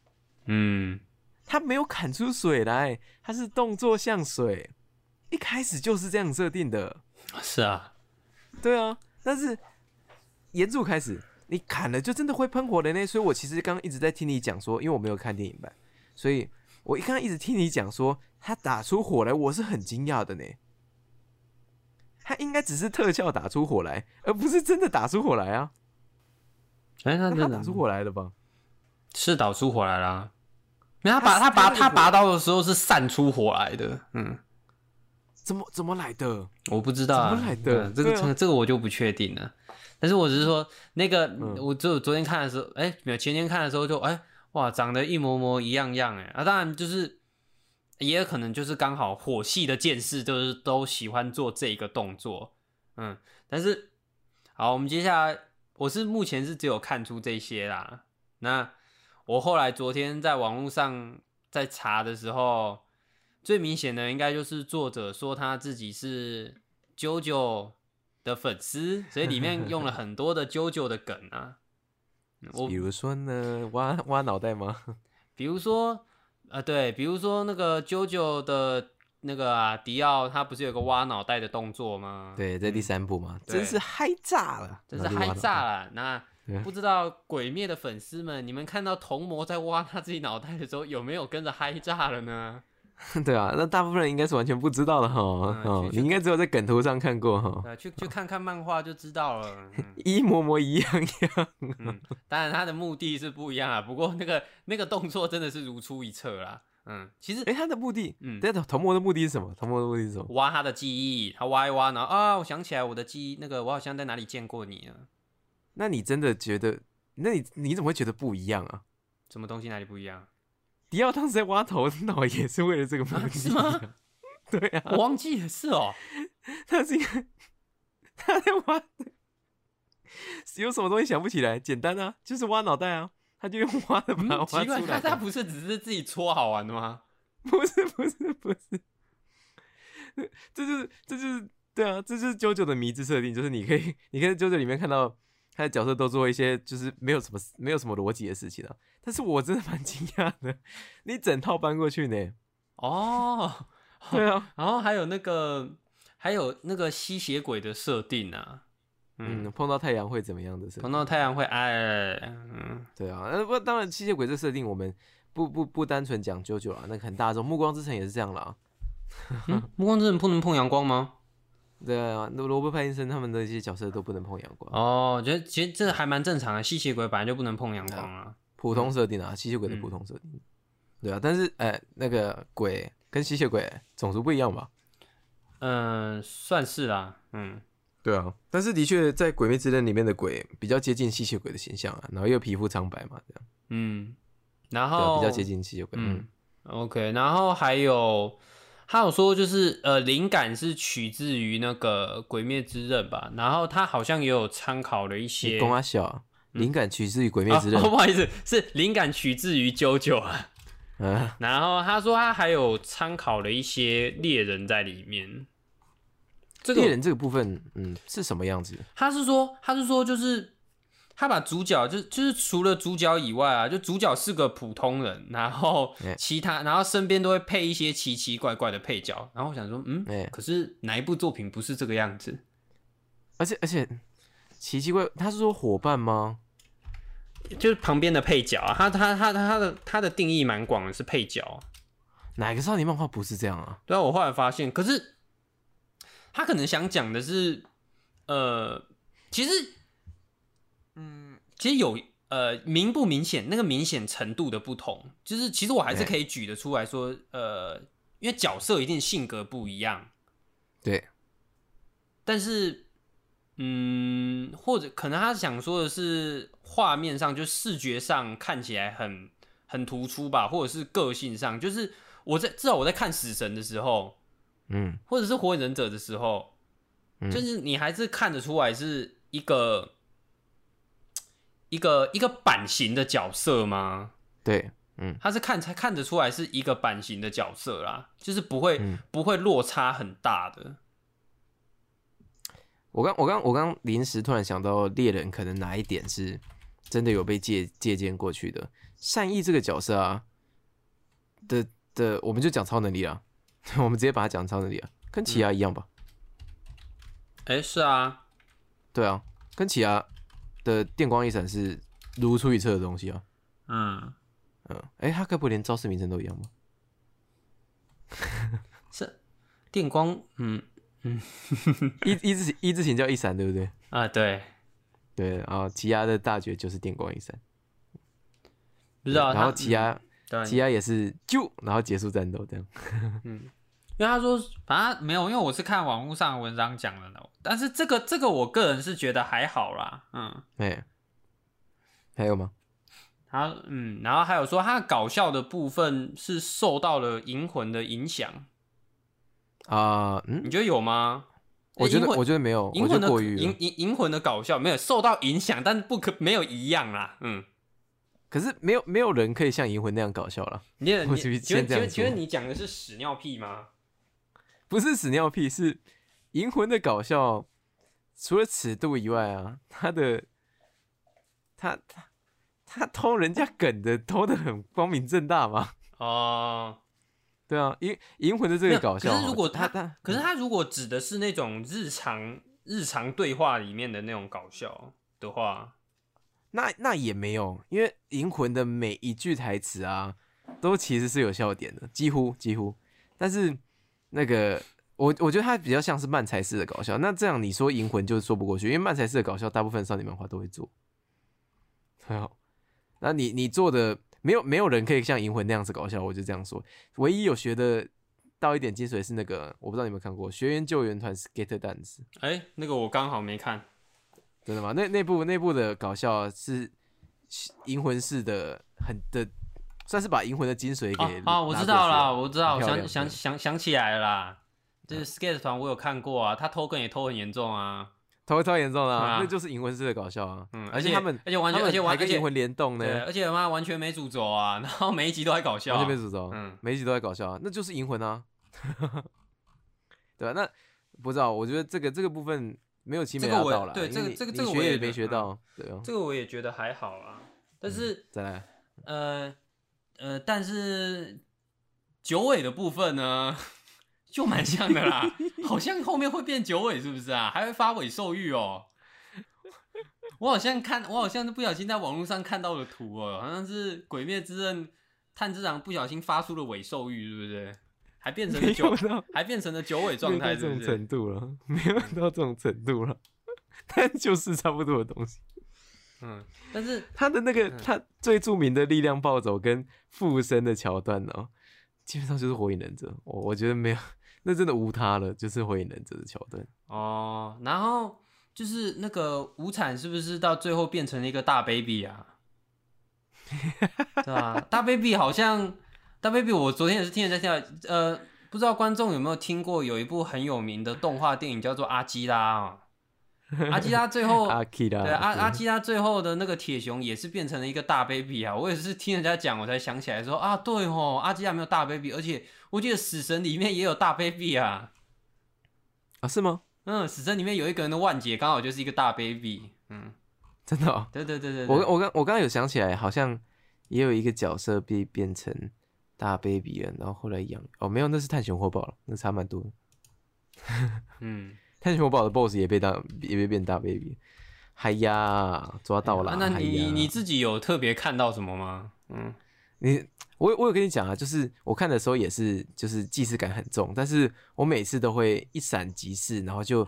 嗯，他没有砍出水来，他是动作像水，一开始就是这样设定的。是啊，对啊，但是岩柱开始，你砍了就真的会喷火的呢。所以我其实刚刚一直在听你讲说，因为我没有看电影版，所以我一刚刚一直听你讲说他打出火来，我是很惊讶的呢。他应该只是特效打出火来，而不是真的打出火来啊。哎、他真的打出火来了吧？是导出火来啦。没有，他拔他他拔他拔刀的时候是散出火来的。嗯，怎么怎么来的？我不知道、啊，怎么来的对这个、啊这个我就不确定了。但是我只是说，那个、嗯我只有昨天看的时候，哎、没有前天看的时候就哎、哇，长得一模模一样样哎啊，当然就是也有可能就是刚好火系的剑士就是都喜欢做这个动作，嗯，但是好，我们接下来我是目前是只有看出这些啦。那我后来昨天在网络上在查的时候，最明显的应该就是作者说他自己是 JoJo 的粉丝，所以里面用了很多的 JoJo 的梗啊。我比如说呢，挖挖脑袋吗？(laughs) 比如说，呃，对，比如说那个 JoJo 的那个啊，迪奥他不是有个挖脑袋的动作吗？对，在第三部嘛，对真是嗨炸了，真是嗨炸了。那 (laughs) 对不知道鬼灭的粉丝们，你们看到童魔在挖他自己脑袋的时候，有没有跟着嗨炸了呢？(laughs) 对啊，那大部分人应该是完全不知道的哈。嗯哦，去你应该只有在梗图上看过哈，呃，去去看看漫画就知道了。嗯 (laughs) 一模模一样样。嗯，当然他的目的是不一样啊，不过那个那个动作真的是如出一辙啦。嗯，其实哎，他的目的，嗯对，童魔的目的是什么？童魔的目的是什么？挖他的记忆，他挖一挖，然后啊，我想起来我的记忆，那个我好像在哪里见过你了。那你真的觉得？那你你怎么会觉得不一样啊？什么东西哪里不一样？迪奥当时在挖头脑也是为了这个目的、啊是吗？(laughs) 对啊，我忘记了，是哦。他是一个 (laughs) 他在挖，有什么东西想不起来？简单啊，就是挖脑袋啊，他就用挖的把它嗯，挖奇怪，出来。他他不是只是自己搓好玩的吗？不是不是不是，这就是这就是对啊，这就是九九的迷之设定，就是你可以你可以在九九里面看到他的角色都做一些就是没有什么没有什么逻辑的事情啊，但是我真的蛮惊讶的，你整套搬过去呢？哦，(laughs) 对啊，然后还有那个还有那个吸血鬼的设定啊，嗯，嗯，碰到太阳会怎么样的？碰到太阳会哎，嗯，对啊，那不，当然吸血鬼这设定我们不不不单纯讲九九啊，那个很大众，暮光之城也是这样啦。嗯暮光之城不能碰阳光吗？对啊，罗罗伯·派丁森他们的一些角色都不能碰阳光，哦，我觉得其实这还蛮正常的，吸血鬼本来就不能碰阳光啊。普通设定啊，吸血鬼的普通设定。对啊，但是哎、那个鬼跟吸血鬼种族不一样吧？嗯，算是啦，嗯，对啊，但是的确在《鬼灭之刃》里面的鬼比较接近吸血鬼的形象啊，然后又皮肤苍白嘛，这样嗯，然后比较接近吸血鬼。嗯嗯，OK，然后还有他有说就是呃，灵感是取自于那个《鬼灭之刃》吧，然后他好像也有参考了一些。公阿小啊，灵感取自于《鬼灭之刃哦》哦 (laughs) 不好意思，是灵感取自于九九啊。嗯，然后他说他还有参考了一些猎人在里面。这个猎人这个部分，嗯，是什么样子？他是说他是说就是他把主角就就是除了主角以外啊，就主角是个普通人，然后哎其他然后身边都会配一些奇奇怪怪的配角。然后我想说，嗯，哎、可是哪一部作品不是这个样子？而且而且奇奇怪，他是说伙伴吗？就是旁边的配角啊，他他他他的他的定义蛮广的，是配角啊。哪个少年漫画不是这样啊？对啊，我后来发现，可是他可能想讲的是，呃，其实，嗯，其实有呃明不明显，那个明显程度的不同，就是其实我还是可以举得出来说，呃，因为角色一定性格不一样，对，但是，嗯，或者可能他想说的是画面上就视觉上看起来很很突出吧，或者是个性上，就是我在至少我在看死神的时候。嗯，或者是火影忍者的时候，嗯。就是你还是看得出来是一个一个一个版型的角色吗？对，嗯，他是看才看得出来是一个版型的角色啦，就是不会、嗯不会落差很大的。我刚我刚我刚临时突然想到猎人可能哪一点是真的有被借借鉴过去的。善意这个角色啊的的，我们就讲超能力啊，(laughs) 我们直接把它讲超能力啊，跟奇亚一样吧？哎、是啊，对啊，跟奇亚的电光一闪是如出一辙的东西啊。嗯，嗯，哎、他该不会连招式名称都一样吧？(laughs) 是电光，嗯嗯 (laughs) 一一字一字形叫一闪，对不对？啊，对，对，然后奇亚的大绝就是电光一闪，不知道。然后他奇亚对啊奇亚也是就然后结束战斗这样。因为他说，反正没有，因为我是看网络上的文章讲的呢。但是这个这个，我个人是觉得还好啦，嗯。哎、还有吗？他嗯，然后还有说他搞笑的部分是受到了《银魂》的影响，啊、嗯，你觉得有吗？我觉得我觉得没有，银魂的银银银魂的搞笑没有受到影响，但是不可没有一样啦。嗯，可是没有没有人可以像银魂那样搞笑了，你你 (laughs) 我就请先这样问请问请问你讲的是屎尿屁吗？不是屎尿屁，是银魂的搞笑，除了尺度以外啊，他的他他他偷人家梗的偷的很光明正大嘛，(laughs) 哦、对啊，银银魂的这个搞笑哦，可是如果他他可是他如果指的是那种日常日常对话里面的那种搞笑的话，那那也没有，因为银魂的每一句台词啊，都其实是有笑点的，几乎几乎。但是那个我我觉得它比较像是漫才式的搞笑。那这样你说银魂就说不过去，因为漫才式的搞笑大部分少女漫画都会做。很好，那你你做的没有没有人可以像银魂那样子搞笑，我就这样说。唯一有学的到一点精髓是那个，我不知道你有没有看过《学员救援团 Skate Dance》。哎、那个我刚好没看。真的吗？那那部那部的搞笑是银魂式的，很的，算是把银魂的精髓给啊啊，我知道了我知道，我想想想想起来了啦。就是 skate 团我有看过啊，他偷梗也偷很严重啊。偷超严重啊啊，那就是银魂式的搞笑啊。嗯，而且而他们而且完全而且完跟银魂联动呢，对，而且他妈完全没主轴啊，(laughs) 然后每一集都在搞笑、啊。完全。没主轴，嗯。每一集都在搞笑啊，那就是银魂啊，(laughs) 对吧、那不知道，我觉得这个这个部分没有奇美这个我拉到啦，对这个这个这个我也没学到，对啊，这个我也觉得还好啊，但是、再来，呃呃，但是九尾的部分呢，(laughs) 就蛮像的啦，好像后面会变九尾是不是啊？还会发尾兽玉哦。我好像看，我好像是不小心在网络上看到的图哦，好像是《鬼灭之刃》炭治郎不小心发出了尾兽玉，是不是？还变成了九有，到还变成了九尾状态，有到这种？程度了，没有到这种程度了，(laughs) 但就是差不多的东西。嗯，但是他的那个嗯他最著名的力量暴走跟附身的桥段哦，基本上就是火影忍者。我我觉得没有，(laughs) 那真的无他了，就是火影忍者的桥段。哦，然后就是那个无惨是不是到最后变成了一个大 baby 啊？(laughs) 对吧？大 baby 好像大 baby，我昨天也是听人家讲，呃，不知道观众有没有听过有一部很有名的动画电影叫做《阿基拉》啊？阿基拉最后 (laughs) 阿基拉，对阿阿基拉最后的那个铁熊也是变成了一个大 baby 啊！我也是听人家讲，我才想起来说啊，对哦，阿基拉没有大 baby，而且我记得死神里面也有大 baby 啊。啊是吗？嗯，死神里面有一个人的万劫刚好就是一个大 baby。嗯，真的、哦？对对对对我对我刚我刚刚有想起来，好像也有一个角色被变成大 baby 了，然后后来养哦，没有，那是探险活宝了，那差蛮多的。嗯，探险活宝的 BOSS 也被大也被变大 baby，嗨呀，抓到了、啊那你你你自己有特别看到什么吗？嗯，你我我有跟你讲啊，就是我看的时候也是就是既视感很重，但是我每次都会一闪即逝，然后就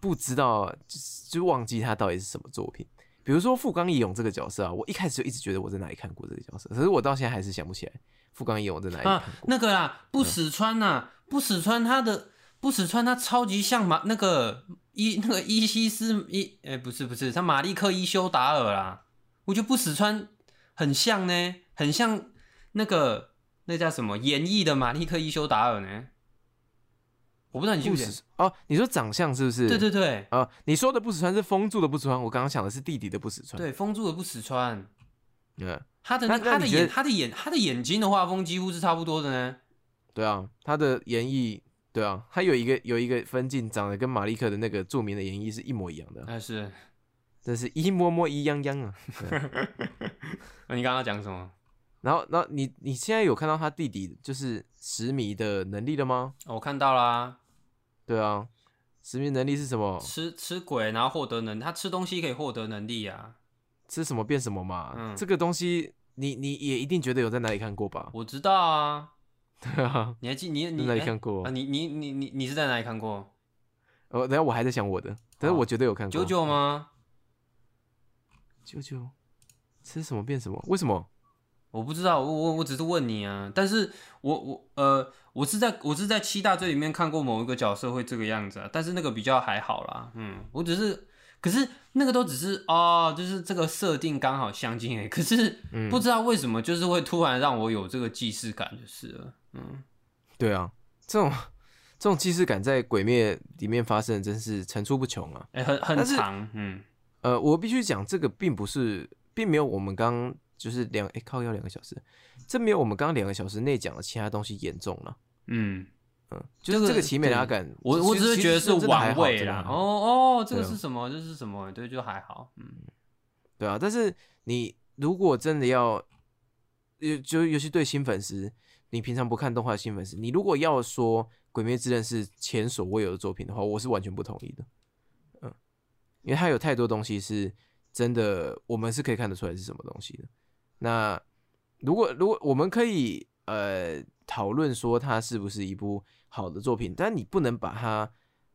不知道就就忘记他到底是什么作品。比如说富冈义勇这个角色啊，我一开始就一直觉得我在哪里看过这个角色，可是我到现在还是想不起来富冈义勇在哪里看啊。，那个啦，不死川呐、不死川他的不死川他超级像马那个伊那个伊西斯伊，哎、不是不是，他马利克伊修达尔啦，我觉得不死川很像呢，很像那个那叫什么演绎的马利克伊修达尔呢，我不知道你记不不记得？死哦，你说长相是不是？对对对啊、你说的不死川是封住的不死川，我刚刚想的是弟弟的不死川。对，封住的不死川，嗯，他的他的眼他的眼他的眼睛的画风几乎是差不多的呢。对啊，他的演绎，对啊，他有一个有一个分镜长得跟马利克的那个著名的演绎是一模一样的，但是，真是一模模一样样啊。(laughs) 对啊 (laughs) 你刚刚讲什么？然后，然后你你现在有看到他弟弟就是石迷的能力了吗？哦我看到啦，对啊，石迷能力是什么？吃吃鬼，然后获得能，他吃东西可以获得能力啊。吃什么变什么嘛。嗯这个东西你你也一定觉得有在哪里看过吧？我知道啊，对啊，你还记你你哪里哎看过啊？？你你你你你是在哪里看过？哦，等一下我还在想我的，但是我绝对有看过。九九吗？九九吃什么变什么？为什么？我不知道，我我我只是问你啊。但是我我呃，我是在我是在七大罪里面看过某一个角色会这个样子啊，但是那个比较还好啦。嗯，我只是，可是那个都只是哦，就是这个设定刚好相近诶。可是嗯不知道为什么，就是会突然让我有这个既视感，就是了。嗯，对啊，这种这种既视感在《鬼灭》里面发生，真是层出不穷啊。哎、很很长，嗯。呃，我必须讲，这个并不是，并没有我们刚刚就是两哎、靠要两个小时，这没有我们刚刚两个小时内讲的其他东西严重了。嗯，嗯，就是这个奇美拉感，我我只是觉得是玩味啦。哦哦，这个是什么？这是什么？对，就还好。嗯，对啊，但是你如果真的要，尤，就尤其对新粉丝，你平常不看动画的新粉丝，你如果要说《鬼灭之刃》是前所未有的作品的话，我是完全不同意的。嗯，因为它有太多东西是真的，我们是可以看得出来是什么东西的。那如果如果我们可以呃讨论说它是不是一部好的作品，但你不能把它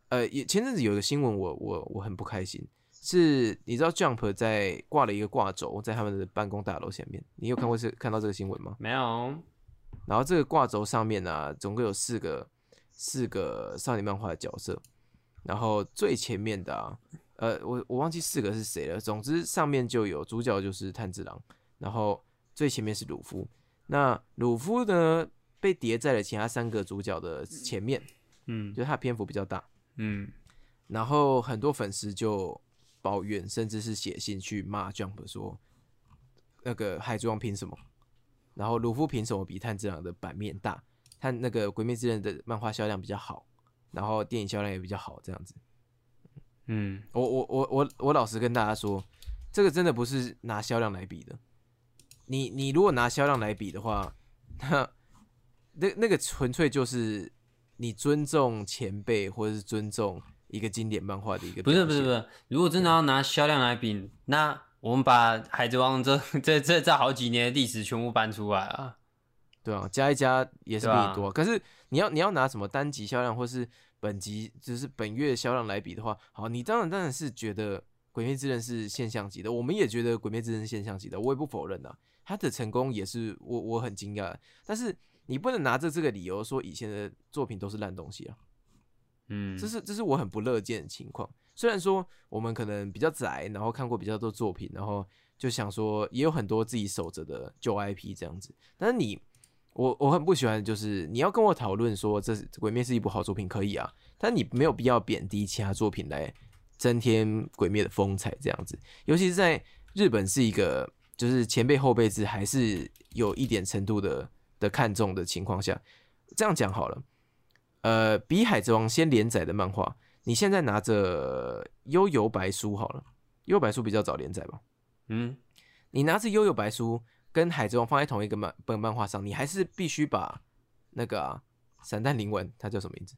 呃，也前阵子有个新闻我，我我很不开心，是你知道 Jump 在挂了一个挂轴在他们的办公大楼前面，你有看过这看到这个新闻吗？没有。然后这个挂轴上面呢、总共有四个四个少年漫画的角色，然后最前面的啊，呃，我我忘记四个是谁了。总之上面就有主角就是炭治郎，然后最前面是鲁夫。那鲁夫呢被叠在了其他三个主角的前面，嗯就是他篇幅比较大。嗯然后很多粉丝就抱怨，甚至是写信去骂 Jump 说，那个海贼王凭什么？然后鲁夫凭什么比炭治郎的版面大？他那个《鬼灭之刃》的漫画销量比较好，然后电影销量也比较好，这样子。嗯，我我我我我老实跟大家说，这个真的不是拿销量来比的。你你如果拿销量来比的话，那那那个纯粹就是你尊重前辈或者是尊重一个经典漫画的一个不是不是不是，如果真的要拿销量来比，那我们把海贼王这 (laughs) 这这这好几年的历史全部搬出来啊。对啊，加一加也是比你多。可是你要你要拿什么单集销量或是本集就是本月销量来比的话，好，你当然当然是觉得《鬼灭之刃》是现象级的，我们也觉得《鬼灭之刃》是现象级的，我也不否认啊。他的成功也是我我很惊讶，但是你不能拿着这个理由说以前的作品都是烂东西啊，嗯，这是这是我很不乐见的情况。虽然说我们可能比较窄，然后看过比较多作品，然后就想说也有很多自己守着的旧 IP 这样子，但是你我我很不喜欢就是你要跟我讨论说这《鬼灭》是一部好作品可以啊，但你没有必要贬低其他作品来增添鬼灭的风采这样子。尤其是在日本是一个就是前辈后辈制还是有一点程度的的看重的情况下，这样讲好了。呃，比海贼王先连载的漫画，你现在拿着悠游白书好了，悠游白书比较早连载吧。嗯，你拿着悠游白书跟海贼王放在同一个漫本漫画上，你还是必须把那个啊散弹灵丸，它叫什么名字？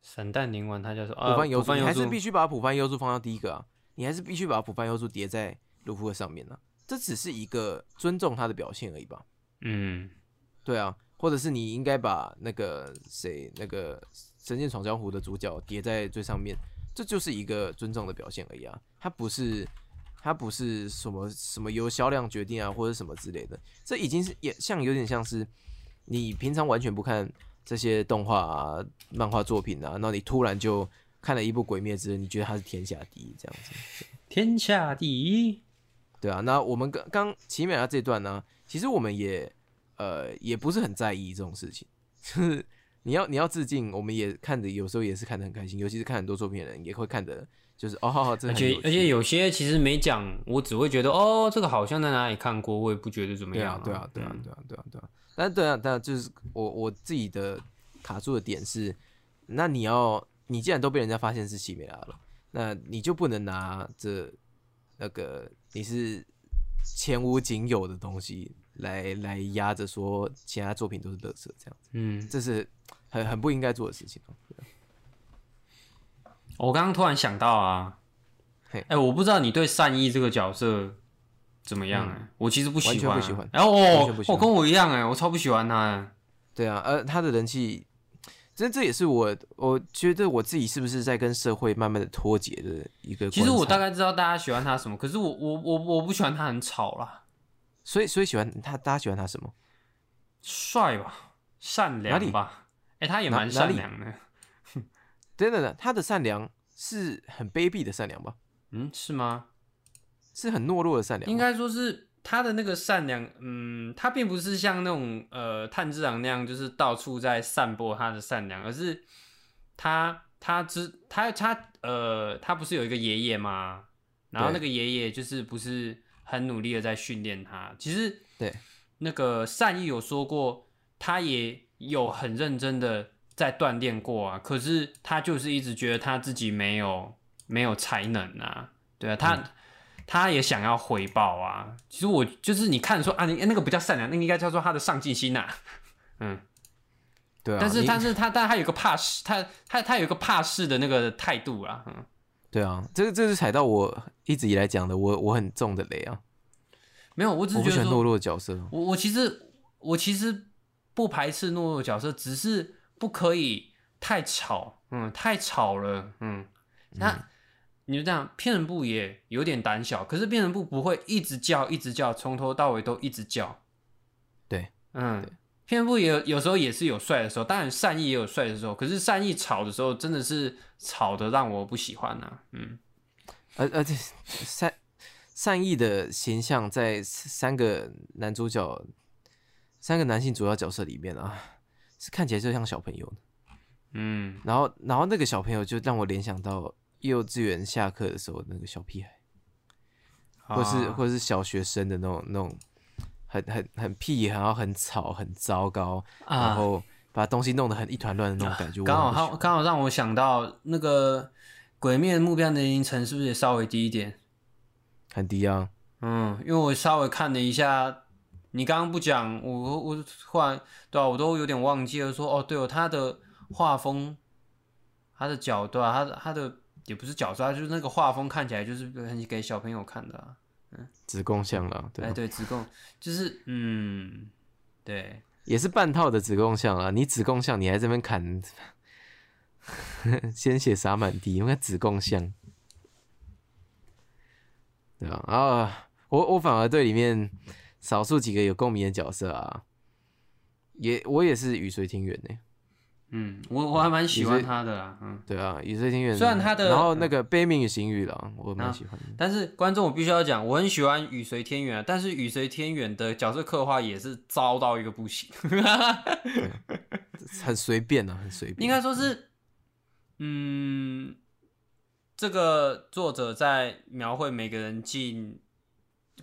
散弹灵丸它叫做浦番幽助，你还是必须把普番优助放到第一个啊，你还是必须把普番优助叠在卢夫的上面啊，这只是一个尊重他的表现而已吧？嗯，对啊，或者是你应该把那个谁那个《神剑闯江湖》的主角叠在最上面，这就是一个尊重的表现而已啊，它不是它不是什么什么由销量决定啊，或者什么之类的，这已经是也像有点像是你平常完全不看这些动画啊、漫画作品啊，然后你突然就看了一部《鬼灭之刃》，你觉得它是天下第一这样子。天下第一。对啊，那我们刚刚奇美拉这段呢，其实我们也呃也不是很在意这种事情，就 (laughs) 是你要你要致敬，我们也看的有时候也是看得很开心，尤其是看很多作品的人也会看的，就是哦，这而且而且有些其实没讲，我只会觉得哦，这个好像在哪里看过，我也不觉得怎么样、对啊对啊对啊嗯对啊对啊对啊，但对啊但就是我我自己的卡住的点是，那你要你既然都被人家发现是奇美拉了，那你就不能拿这那个你是前无仅有的东西来来压着说其他作品都是垃圾这样子，嗯，这是很很不应该做的事情我刚刚突然想到啊，嘿。哎、我不知道你对善意这个角色怎么样哎、我其实不喜欢、不喜欢然后完哦跟我一样哎、我超不喜欢他、哎对啊，呃，他的人气，这这也是我我觉得我自己是不是在跟社会慢慢的脱节的一个。其实我大概知道大家喜欢他什么，可是我我我我不喜欢他很吵啦，所以所以喜欢他，大家喜欢他什么？帅吧，善良吧，哎、他也蛮善良的，等等等，他的善良是很卑鄙的善良吧？嗯，是吗？是很懦弱的善良。应该说是他的那个善良，嗯，他并不是像那种呃炭治郎那样，就是到处在散播他的善良，而是他他之他他呃，他不是有一个爷爷吗？然后那个爷爷就是不是很努力的在训练他。其实对那个善意有说过，他也有很认真的在锻炼过啊，可是他就是一直觉得他自己没有没有才能啊，对啊，他、他也想要回报啊。其实我就是你看说啊，你那个不叫善良，那个应该叫做他的上进心呐、嗯，对啊，但是但是他但他有一个怕事，他他他有一个怕事的那个态度啊，嗯，对啊，这个这是踩到我一直以来讲的我我很重的雷啊，没有，我只我不喜欢懦是觉得懦，弱的角色。我我其实我其实不排斥懦弱的角色，只是不可以太吵，嗯，太吵了，嗯，那。你就这样，骗人部也有点胆小，可是骗人部不会一直叫，一直叫，从头到尾都一直叫。对，嗯，骗人部也有有时候也是有帅的时候，当然善意也有帅的时候，可是善意吵的时候真的是吵的让我不喜欢呐、嗯，而而且善善意的形象在三个男主角、三个男性主要角色里面啊，是看起来就像小朋友的。嗯，然后，然后那个小朋友就让我联想到幼稚园下课的时候那个小屁孩，或是啊或是小学生的那种那种很很很屁，然后很吵、很糟糕，然啊，后把东西弄得很一团乱的那种感觉。我刚好刚好让我想到那个《鬼灭》目标年龄层是不是也稍微低一点？很低啊，嗯，因为我稍微看了一下，你刚刚不讲，我我忽然对啊，我都有点忘记了说哦，对哦，他的画风，他的角对啊，他的他的也不是角度啊就是那个画风看起来就是很给小朋友看的、啊。子宫像了，对哎，啊，对，子贡就是嗯，对，也是半套的子宫像啊。你子宫像，你还这边砍，(laughs) 鲜血洒满地，因为子宫像，对啊，啊，我我反而对里面少数几个有共鸣的角色啊，也我也是雨随天远呢。嗯，我我还蛮喜欢他的啦，嗯。对啊，雨随天远。虽然他的然后那个悲鸣与行雨郎，我蛮喜欢的。但是观众，我必须要讲，我很喜欢雨随天远啊，但是雨随天远的角色刻画也是糟到一个不行，很随便啊，很随便。应该说是，嗯，这个作者在描绘每个人进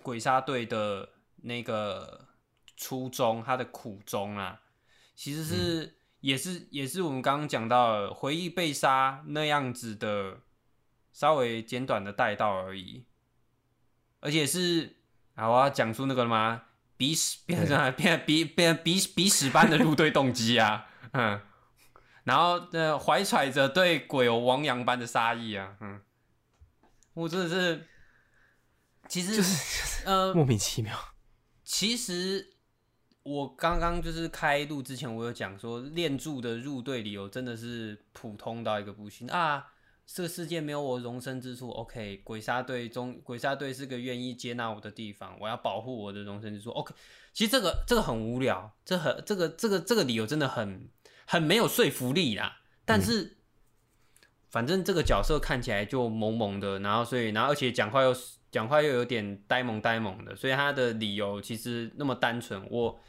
鬼杀队的那个初衷，他的苦衷啊，其实是、也是也是我们刚刚讲到的回忆被杀那样子的稍微简短的带到而已，而且是啊，我要讲出那个了吗？鼻屎变成变鼻变鼻鼻屎般的入队动机啊，嗯。然后呃，怀揣着对鬼有亡羊般的杀意啊，嗯，我真的是，其实就是呃，莫名其妙。其实我刚刚就是开录之前，我有讲说练柱的入队理由真的是普通到一个不行啊，这个世界没有我容身之处。OK，鬼杀队中，鬼杀队是个愿意接纳我的地方，我要保护我的容身之处。OK，其实这个这个很无聊，这很这个这个这个理由真的很。很没有说服力啦，但是反正这个角色看起来就萌萌的，然后所以然后而且讲话又讲话又有点呆萌呆萌的，所以他的理由其实那么单纯，我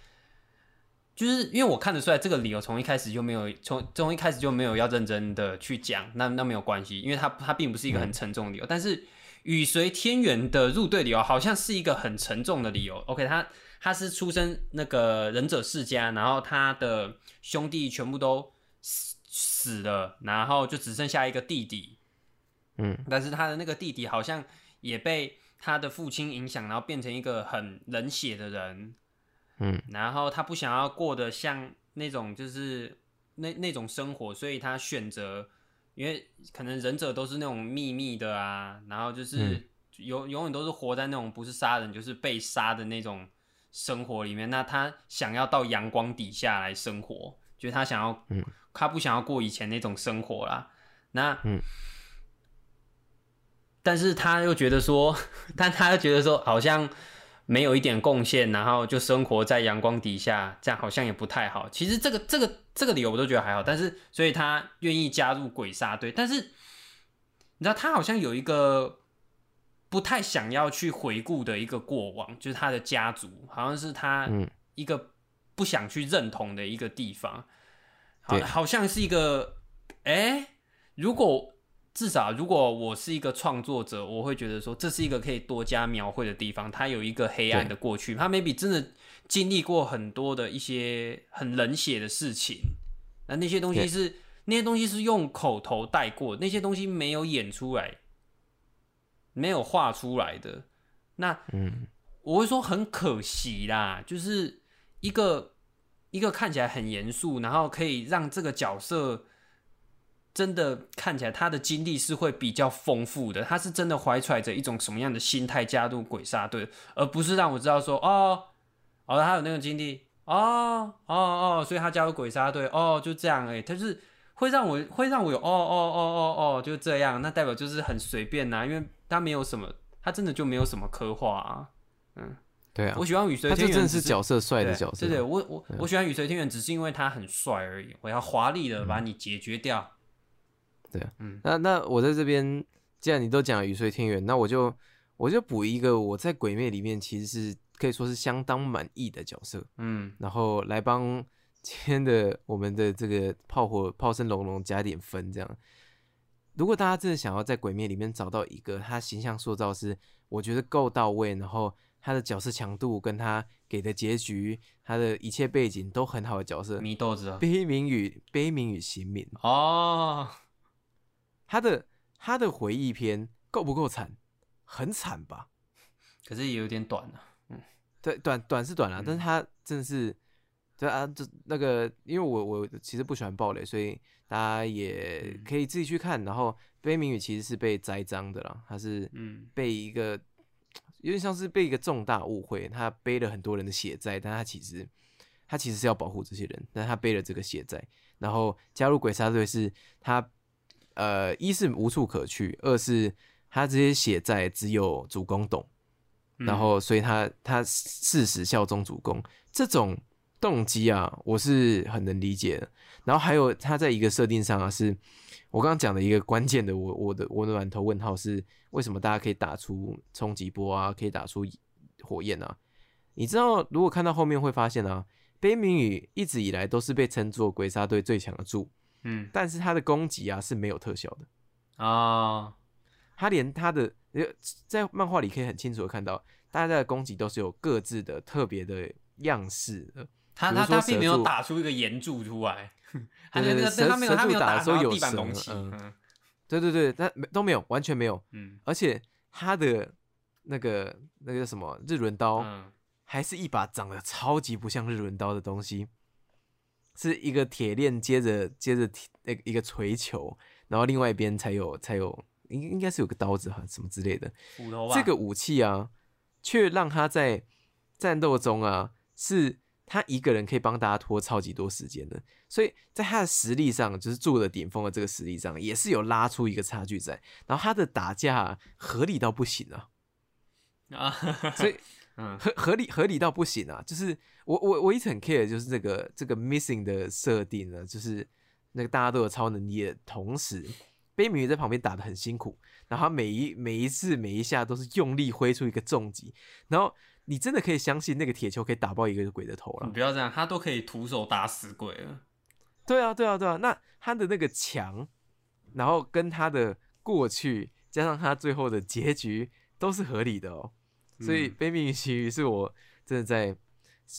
就是因为我看得出来这个理由从一开始就没有从从一开始就没有要认真的去讲，那那没有关系，因为他他并不是一个很沉重的理由，但是与随天缘的入队理由好像是一个很沉重的理由。OK，他。他是出生那个忍者世家，然后他的兄弟全部都死死了，然后就只剩下一个弟弟。嗯，但是他的那个弟弟好像也被他的父亲影响，然后变成一个很冷血的人。嗯，然后他不想要过得像那种就是那那种生活，所以他选择，因为可能忍者都是那种秘密的啊，然后就是永永远都是活在那种不是杀人就是被杀的那种。生活里面，那他想要到阳光底下来生活，就是他想要，嗯，他不想要过以前那种生活啦。那，嗯，但是他又觉得说，(laughs) 但他又觉得说，好像没有一点贡献，然后就生活在阳光底下，这样好像也不太好。其实这个这个这个理由我都觉得还好，但是所以他愿意加入鬼杀队，但是你知道他好像有一个。不太想要去回顾的一个过往，就是他的家族，好像是他一个不想去认同的一个地方。好，好像是一个，哎，如果至少如果我是一个创作者，我会觉得说这是一个可以多加描绘的地方。他有一个黑暗的过去，他 maybe 真的经历过很多的一些很冷血的事情。那那些东西是那些东西是用口头带过，那些东西没有演出来。没有画出来的，那嗯，我会说很可惜啦，就是一个一个看起来很严肃，然后可以让这个角色真的看起来他的经历是会比较丰富的，他是真的怀揣着一种什么样的心态加入鬼杀队，而不是让我知道说哦哦他有那个经历哦哦哦，所以他加入鬼杀队哦就这样哎，他是会让我会让我有哦哦哦哦哦就这样，那代表就是很随便呐，因为。他没有什么，他真的就没有什么刻画啊，嗯，对啊，我喜欢雨随天元，真的是角色帅的角色，对对，我我我喜欢雨随天元，只是因为他很帅而已，我要华丽的把你解决掉，对啊，嗯，那那我在这边，既然你都讲雨水天元，那我就我就补一个我在鬼灭里面其实是可以说是相当满意的角色，嗯，然后来帮今天的我们的这个炮火炮声隆隆加点分，这样。如果大家真的想要在《鬼灭》里面找到一个他形象塑造是我觉得够到位，然后他的角色强度跟他给的结局，他的一切背景都很好的角色，祢豆子，悲鸣与悲鸣与行敏哦，他的他的回忆篇够不够惨？很惨吧？可是也有点短了，嗯，对，短短是短了，但是他真的是。对啊，这那个，因为我我其实不喜欢暴雷，所以大家也可以自己去看。然后悲鸣语其实是被栽赃的啦，他是嗯被一个有点像是被一个重大误会，他背了很多人的血债，但他其实他其实是要保护这些人，但他背了这个血债，然后加入鬼杀队是他呃一是无处可去，二是他这些血债只有主公懂，然后所以他他誓死效忠主公这种。动机啊，我是很能理解的。然后还有他在一个设定上啊，是我刚刚讲的一个关键的，我我的我的满头问号是为什么大家可以打出冲击波啊，可以打出火焰啊？你知道，如果看到后面会发现啊，悲鸣雨一直以来都是被称作鬼杀队最强的柱，嗯，但是他的攻击啊是没有特效的。啊，他连他的呃在漫画里可以很清楚的看到，大家的攻击都是有各自的特别的样式的。他他他并没有打出一个岩柱出来，(laughs) 他对那个对蛇他没有他没有打的时候有蛇对对对，但没都没有，完全没有。嗯。而且他的那个那个什么日轮刀，嗯。还是一把长得超级不像日轮刀的东西，是一个铁链接着接着铁那个一个锤球，然后另外一边才有才有应应该是有个刀子哈什么之类的。斧头吧，这个武器啊，却让他在战斗中啊，是他一个人可以帮大家拖超级多时间的，所以在他的实力上，就是住的顶峰的这个实力上，也是有拉出一个差距在。然后他的打架、啊、合理到不行啊，啊，(laughs) 所以嗯合合理合理到不行啊！就是我我我一直很 care，就是这个这个 missing 的设定呢，就是那个大家都有超能力的同时，悲鸣鱼在旁边打的很辛苦，然后他每一每一次每一下都是用力挥出一个重击，然后你真的可以相信那个铁球可以打爆一个鬼的头了你。不要这样，他都可以徒手打死鬼了。对啊，对啊，对啊。那他的那个强，然后跟他的过去，加上他最后的结局，都是合理的哦。所以嗯《悲鸣与奇遇》是我真的在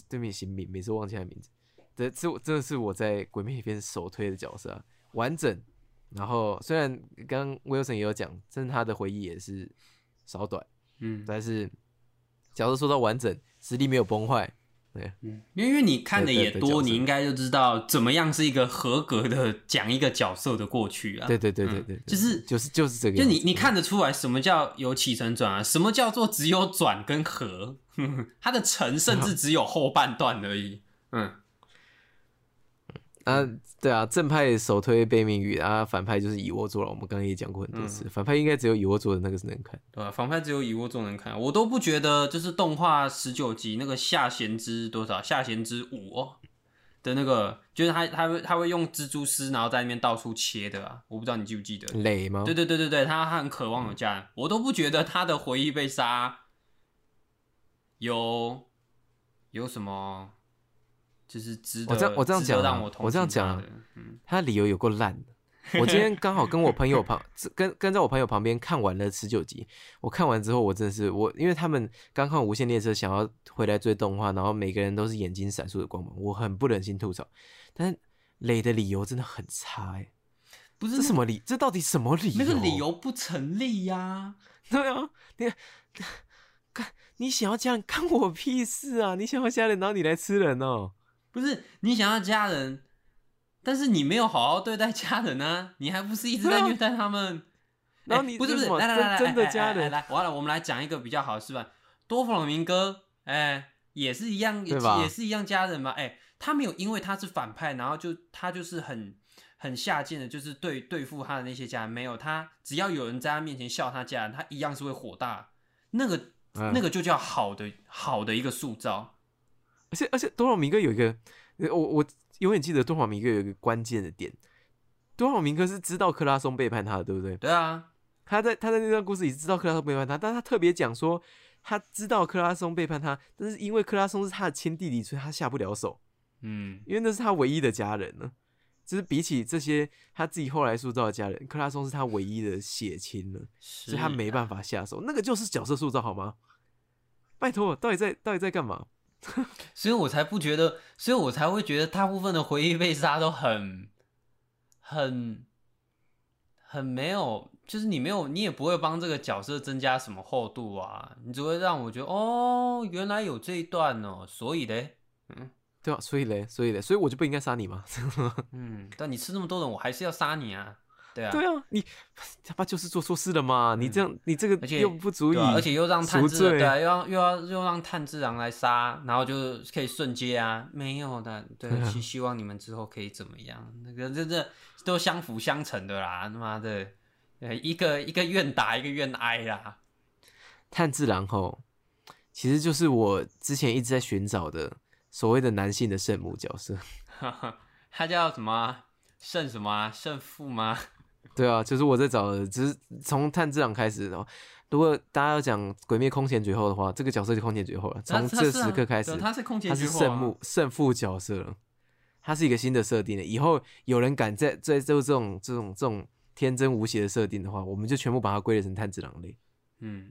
对面行名，每次忘记他的名字，这是我真的是我在《鬼灭》里边首推的角色啊，完整。然后虽然刚刚 Wilson 也有讲，真的他的回忆也是稍短，嗯。但是假如说到完整，实力没有崩坏，对，嗯，因为你看的也多，你应该就知道怎么样是一个合格的讲一个角色的过去啊。对对对对嗯对，就是就是就是这个就样子，你你看得出来什么叫有起承转啊？什么叫做只有转跟合？(laughs) 它的承甚至只有后半段而已。嗯，啊，对啊，正派首推悲鸣语啊，反派就是蚁窝座了。我们刚刚也讲过很多嗯次，反派应该只有蚁窝座的那个是能看。对吧、反派只有蚁窝座能看，我都不觉得就是动画十九集那个下弦之多少下弦之五哦的那个，就是他他会他会用蜘蛛丝然后在那边到处切的啊，我不知道你记不记得？累吗？对对对对对，他他很渴望有家人，我都不觉得他的回忆被杀有有什么，就是值得我这样我这样讲我这样讲啊的，嗯他理由有够烂的。我今天刚好跟我朋友旁跟跟在我朋友旁边看完了十九集，我看完之后，我真的是我，因为他们刚看《无限列车》，想要回来追动画，然后每个人都是眼睛闪烁的光芒，我很不忍心吐槽。但是磊的理由真的很差哎、不是这什么理？这到底什么理由？那个理由不成立呀、对啊，你 (laughs) 看，你想要家人干我屁事啊！你想要家人，然后你来吃人哦。不是你想要家人，但是你没有好好对待家人啊，你还不是一直在虐待他们？(laughs) 然后你哎不是不是，来来来来，真真的家人哎来，我要来，我们来讲一个比较好的示范。多弗朗明哥，哎，也是一样，对吧也是一样家人嘛。哎，他没有因为他是反派，然后就他就是很很下贱的，就是对对付他的那些家人，没有他只要有人在他面前笑他家人，他一样是会火大。那个嗯那个就叫好的好的一个塑造。而且而且多少明哥有一个，呃我我永远记得多少明哥有一个关键的点，多少明哥是知道克拉松背叛他的，对不对？对啊，他在他在那段故事里知道克拉松背叛他，但他特别讲说他知道克拉松背叛他，但是因为克拉松是他的亲弟弟，所以他下不了手，嗯，因为那是他唯一的家人呢。就是比起这些他自己后来塑造的家人，克拉松是他唯一的血亲了。所以他没办法下手，那个就是角色塑造好吗？拜托，到底在到底在干嘛？(laughs) 所以我才不觉得，所以我才会觉得大部分的回忆被杀都很、很、很没有，就是你没有，你也不会帮这个角色增加什么厚度啊，你只会让我觉得哦，原来有这一段哦，所以嘞，嗯对啊，所以嘞，所以嘞，所以我就不应该杀你吗？(laughs) 嗯，但你吃那么多人，我还是要杀你啊，对啊，对啊，你他妈就是做错事了嘛，你这样你这个又不足以而且又让炭治对啊，又让又要又让炭治郎来杀，然后就可以瞬接啊，没有的，对，(laughs) 希希望你们之后可以怎么样？那个这这都相辅相成的啦，他妈的，呃，一个一个愿打，一个愿挨啦。炭治郎吼，其实就是我之前一直在寻找的所谓的男性的圣母角色。(laughs) 他叫什么圣？什么啊？胜负吗？对啊，就是我在找的，只是从炭治郎开始哦。如果大家要讲鬼灭空前绝后的话，这个角色就空前绝后了。从这时刻开始对，他是空前他是绝后啊圣母圣父角色了，他是一个新的设定了。以后有人敢在在做这种这种这种天真无邪的设定的话，我们就全部把它归类成炭治郎类。嗯，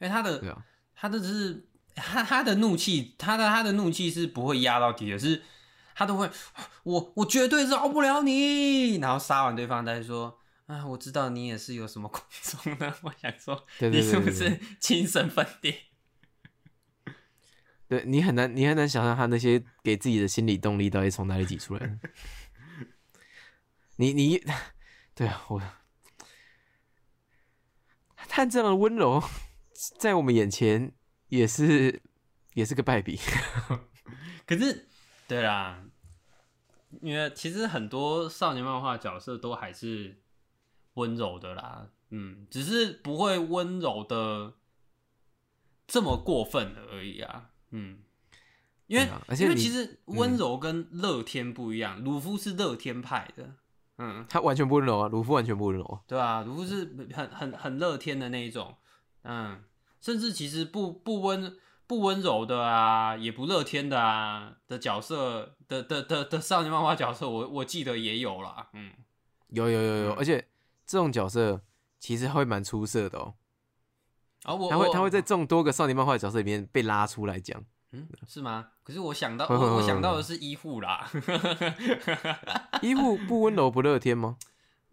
因为他的对啊，他的只是他他的怒气，他的他的怒气是不会压到底的，是他都会 (gasps) 我我绝对饶不了你，然后杀完对方再说。啊，我知道你也是有什么苦衷的。(laughs) 我想说，对对你是不是精神分裂？(laughs) 对你很难，你很难想象他那些给自己的心理动力到底从哪里挤出来的。你你，对啊，我他这样的温柔，在我们眼前也是也是个败笔。(laughs) 可是，对啦，因为其实很多少年漫画角色都还是温柔的啦，嗯，只是不会温柔的这么过分而已啊，嗯，因为、因为其实温柔跟乐天不一样，鲁夫是乐天派的，嗯，他完全不温柔啊，鲁夫完全不温柔。对啊，鲁夫是很很很乐天的那一种，嗯，甚至其实不不温不温柔的啊，也不乐天的啊的角色的的的的少年漫画角色，我我记得也有啦，嗯，有有有有，嗯。而且这种角色其实会蛮出色的哦。他会他会在众多个少年漫画角色里面被拉出来讲。嗯是吗？可是我想到我想到的是医护啦，(laughs) (laughs) 医护不温柔不乐天吗？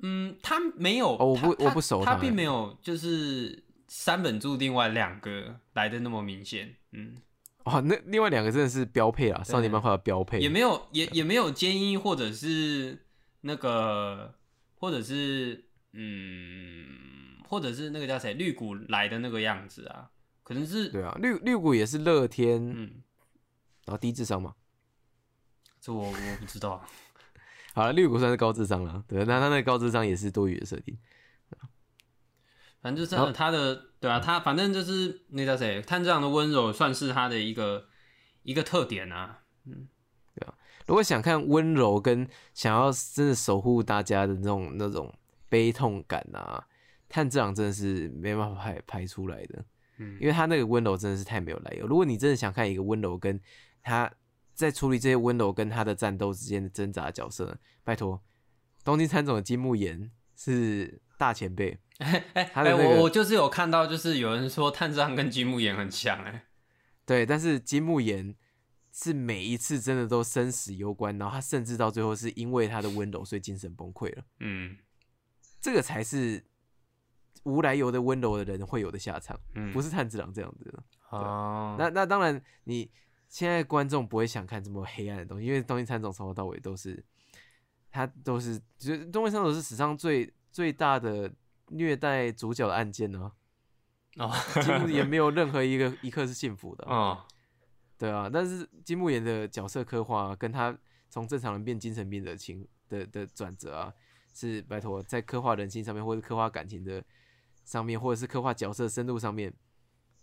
嗯，他没有，哦我不我不熟他他并没有就是三本注另外两个来的那么明显，嗯。哇，那另外两个真的是标配啊，少年漫画的标配。也没有也也没有坚毅，或者是那个，或者是嗯，或者是那个叫谁绿谷来的那个样子啊，可能是对啊，绿绿谷也是乐天，嗯，然后低智商嘛。这我我不知道，(laughs) 好了，绿谷算是高智商了，对，那他那个高智商也是多余的设定。反正就是他的对啊，他反正就是那叫谁炭治郎的温柔算是他的一个一个特点啊，如果想看温柔跟想要真的守护大家的那种那种悲痛感啊，炭治郎真的是没办法拍拍出来的，嗯。因为他那个温柔真的是太没有来由。如果你真的想看一个温柔跟他在处理这些温柔跟他的战斗之间的挣扎的角色，拜托，东京参总的金木研是大前辈，(laughs) 哎哎，我我就是有看到，就是有人说炭治郎跟金木研很像，哎，对，但是金木研是每一次真的都生死攸关，然后他甚至到最后是因为他的温柔，所以精神崩溃了。嗯这个才是无来由的温柔的人会有的下场，嗯，不是炭治郎这样子的。哦，那那当然，你现在观众不会想看这么黑暗的东西，因为东京三总从头到尾都是他都是，就是东京参总是史上最最大的虐待主角的案件呢、哦金木也没有任何一个一刻是幸福的啊、哦。对啊，但是金木研的角色刻画跟他从正常人变精神病的情的的转折啊，是拜托在刻画人性上面，或者刻画感情的上面，或者是刻画角色深度上面，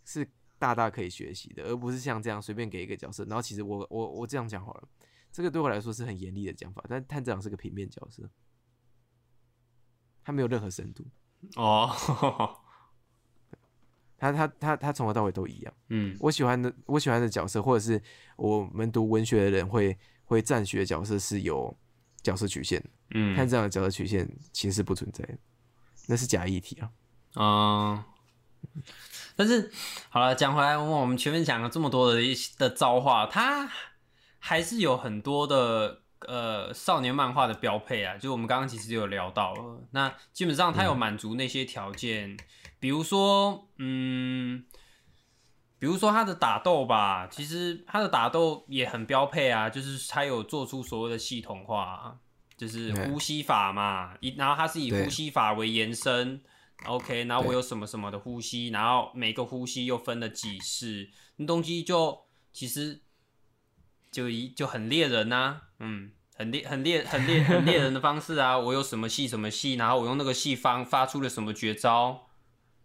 是大大可以学习的，而不是像这样随便给一个角色。然后其实我我我这样讲好了，这个对我来说是很严厉的讲法，但探长是个平面角色，他没有任何深度，哦，他他他他从头到尾都一样。嗯我喜欢的我喜欢的角色，或者是我们读文学的人会会赞许的角色是有角色曲线嗯这样的角色曲线其实是不存在的，那是假议题啊。啊，但是好了，讲回来，我们前面讲了这么多的一些的造化，它还是有很多的呃少年漫画的标配啊，就我们刚刚其实有聊到了，那基本上它有满足那些条件，比如说嗯。比如说他的打斗吧，其实他的打斗也很标配啊，就是他有做出所谓的系统化啊，就是呼吸法嘛，一然后他是以呼吸法为延伸，OK，然后我有什么什么的呼吸，然后每个呼吸又分了几式，那东西就其实就一就很猎人呐、嗯，很猎很猎很猎很猎人的方式啊，(laughs) 我有什么戏什么戏，然后我用那个戏方发出了什么绝招，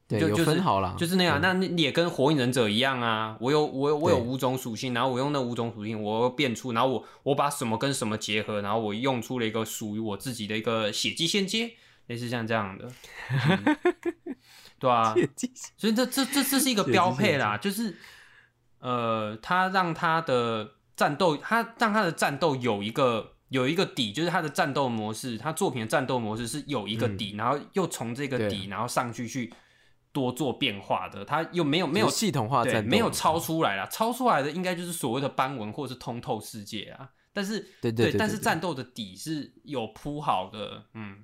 对，就就是分好了，就是那样，那你也跟火影忍者一样啊，我有我有我有五种属性，然后我用那五种属性，我变出，然后我我把什么跟什么结合，然后我用出了一个属于我自己的一个血迹线接，类似像这样的，嗯。(laughs) 对啊，所以这这这这是一个标配啦，就是呃，他让他的战斗，他让他的战斗有一个有一个底，就是他的战斗模式，他作品的战斗模式是有一个嗯。底，然后又从这个底，然后上去去多做变化的，它又没有没有系统化对战斗，没有超出来啦，超出来的应该就是所谓的斑纹或者是通透世界啊。但是对对但是战斗的底是有铺好的，嗯，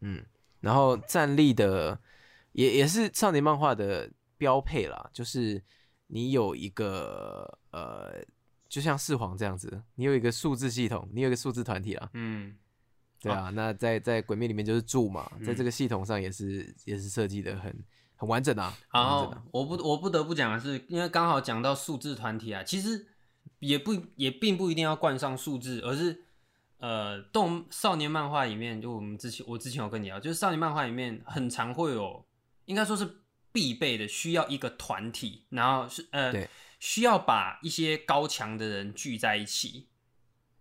嗯，然后战力的也也是少年漫画的标配啦，就是你有一个呃，就像四皇这样子，你有一个数字系统，你有一个数字团体啦，嗯，对啊，那在在鬼灭里面就是柱嘛，在嗯这个系统上也是也是设计的很很完整啊，很然后完整啊，我不我不得不讲的是，因为刚好讲到数字团体啊，其实也不也并不一定要冠上数字，而是呃，动少年漫画里面，就我们之前我之前有跟你聊，就是少年漫画里面很常会有，应该说是必备的，需要一个团体，然后是呃对，需要把一些高强的人聚在一起，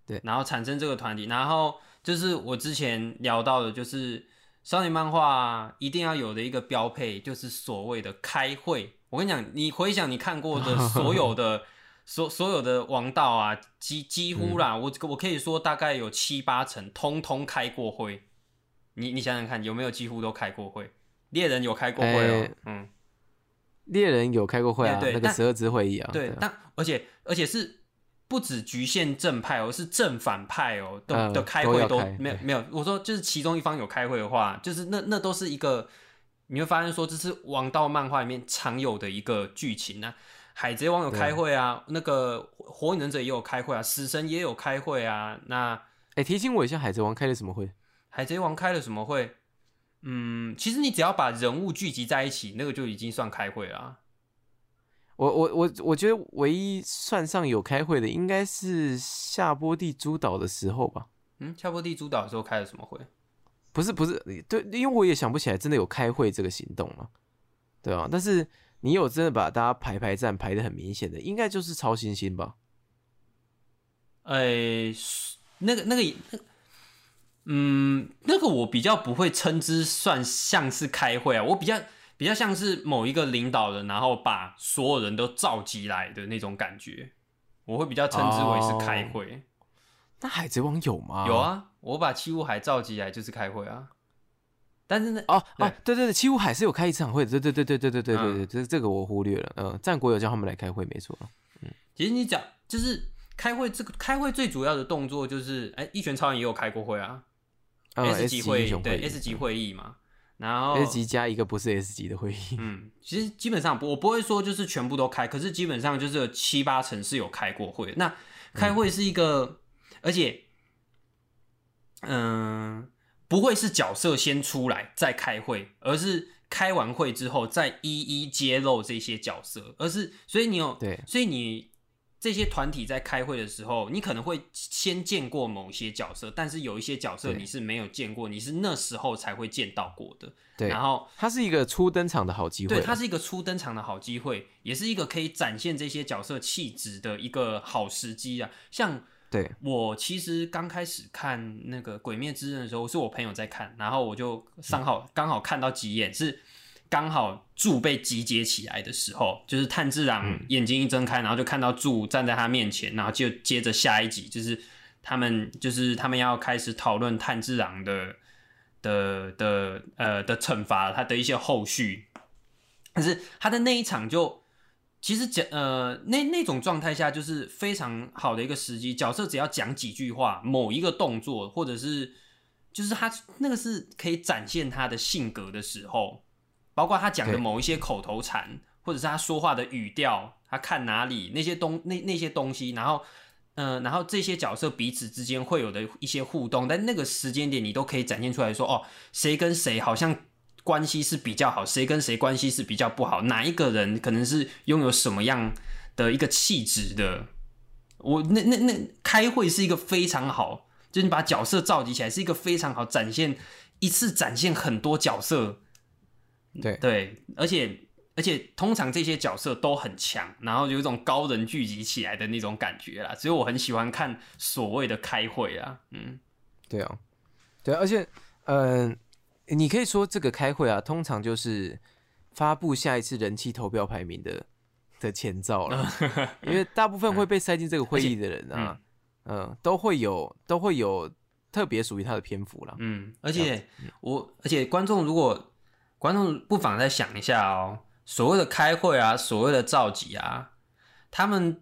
对。然后产生这个团体，然后就是我之前聊到的，就是少年漫画一定要有的一个标配，就是所谓的开会。我跟你讲，你回想你看过的 (laughs) 所有的所所有的王道啊，几几乎啦，我我可以说大概有七八成通通开过会。你你想想看，有没有几乎都开过会？猎人有开过会哦，哎嗯，猎人有开过会啊，那个十二支会议啊，对，啊但而且而且是不止局限正派哦，是正反派哦，都、嗯的开会都没有没有。我说就是其中一方有开会的话，就是那那都是一个你会发现说这是王道漫画里面常有的一个剧情啊。海贼王有开会啊，那个火影忍者也有开会啊，死神也有开会啊。那哎，提醒我一下，海贼王开了什么会？海贼王开了什么会？嗯，其实你只要把人物聚集在一起，那个就已经算开会了啊。我我我我觉得唯一算上有开会的，应该是夏波地诸岛的时候吧。嗯，夏波地诸岛的时候开了什么会？不是不是，对，因为我也想不起来真的有开会这个行动了，对啊，但是你有真的把大家排排站排的很明显的，应该就是超新星吧？呃，那个那个那嗯，那个我比较不会称之算像是开会啊，我比较比较像是某一个领导人，然后把所有人都召集来的那种感觉，我会比较称之为是开会。那海贼王有吗？有。啊，我把七武海召集来就是开会啊。但是呢，哦对哦，对对对，七武海是有开一场会的，对对对对对对对对对，嗯这这个我忽略了。嗯，战国有叫他们来开会，没错。嗯其实你讲就是开会，这个开会最主要的动作就是，哎，一拳超人也有开过会啊。嗯 S 级会议，对 S 级会议嘛，然后 S 级加一个不是 S 级的会议。嗯，其实基本上我不会说就是全部都开，可是基本上就是有七八成是有开过会。那开会是一个，而且，嗯、不会是角色先出来再开会，而是开完会之后再一一揭露这些角色，而是所以你有对所以你这些团体在开会的时候，你可能会先见过某些角色，但是有一些角色你是没有见过，你是那时候才会见到过的。对，然后它是一个初登场的好机会。对，它是一个初登场的好机会，也是一个可以展现这些角色气质的一个好时机啊。像对我其实刚开始看那个《鬼灭之刃》的时候，是我朋友在看，然后我就刚好刚好看到几眼，是刚好柱被集结起来的时候，就是炭治郎眼睛一睁开，然后就看到柱站在他面前，然后就接着下一集就是他们就是他们要开始讨论炭治郎的的的呃的惩罚，他的一些后续。可是他的那一场就其实讲呃那那种状态下就是非常好的一个时机，角色只要讲几句话，某一个动作，或者是就是他那个是可以展现他的性格的时候，包括他讲的某一些口头禅，或者是他说话的语调，他看哪里那些东那那些东西，然后。嗯、然后这些角色彼此之间会有的一些互动，但那个时间点你都可以展现出来说，哦，谁跟谁好像关系是比较好，谁跟谁关系是比较不好，哪一个人可能是拥有什么样的一个气质的。我那那那开会是一个非常好，就是你把角色召集起来是一个非常好展现一次展现很多角色，对。对，而且而且通常这些角色都很强，然后有一种高人聚集起来的那种感觉啦，所以我很喜欢看所谓的开会啊，嗯，对啊，对啊，而且，嗯、你可以说这个开会啊，通常就是发布下一次人气投票排名的的前兆了，(laughs) 因为大部分会被塞进这个会议的人啊，嗯，都会有都会有特别属于他的篇幅了。嗯，而且我，而且观众如果观众不妨再想一下哦，所谓的开会啊，所谓的召集啊，他们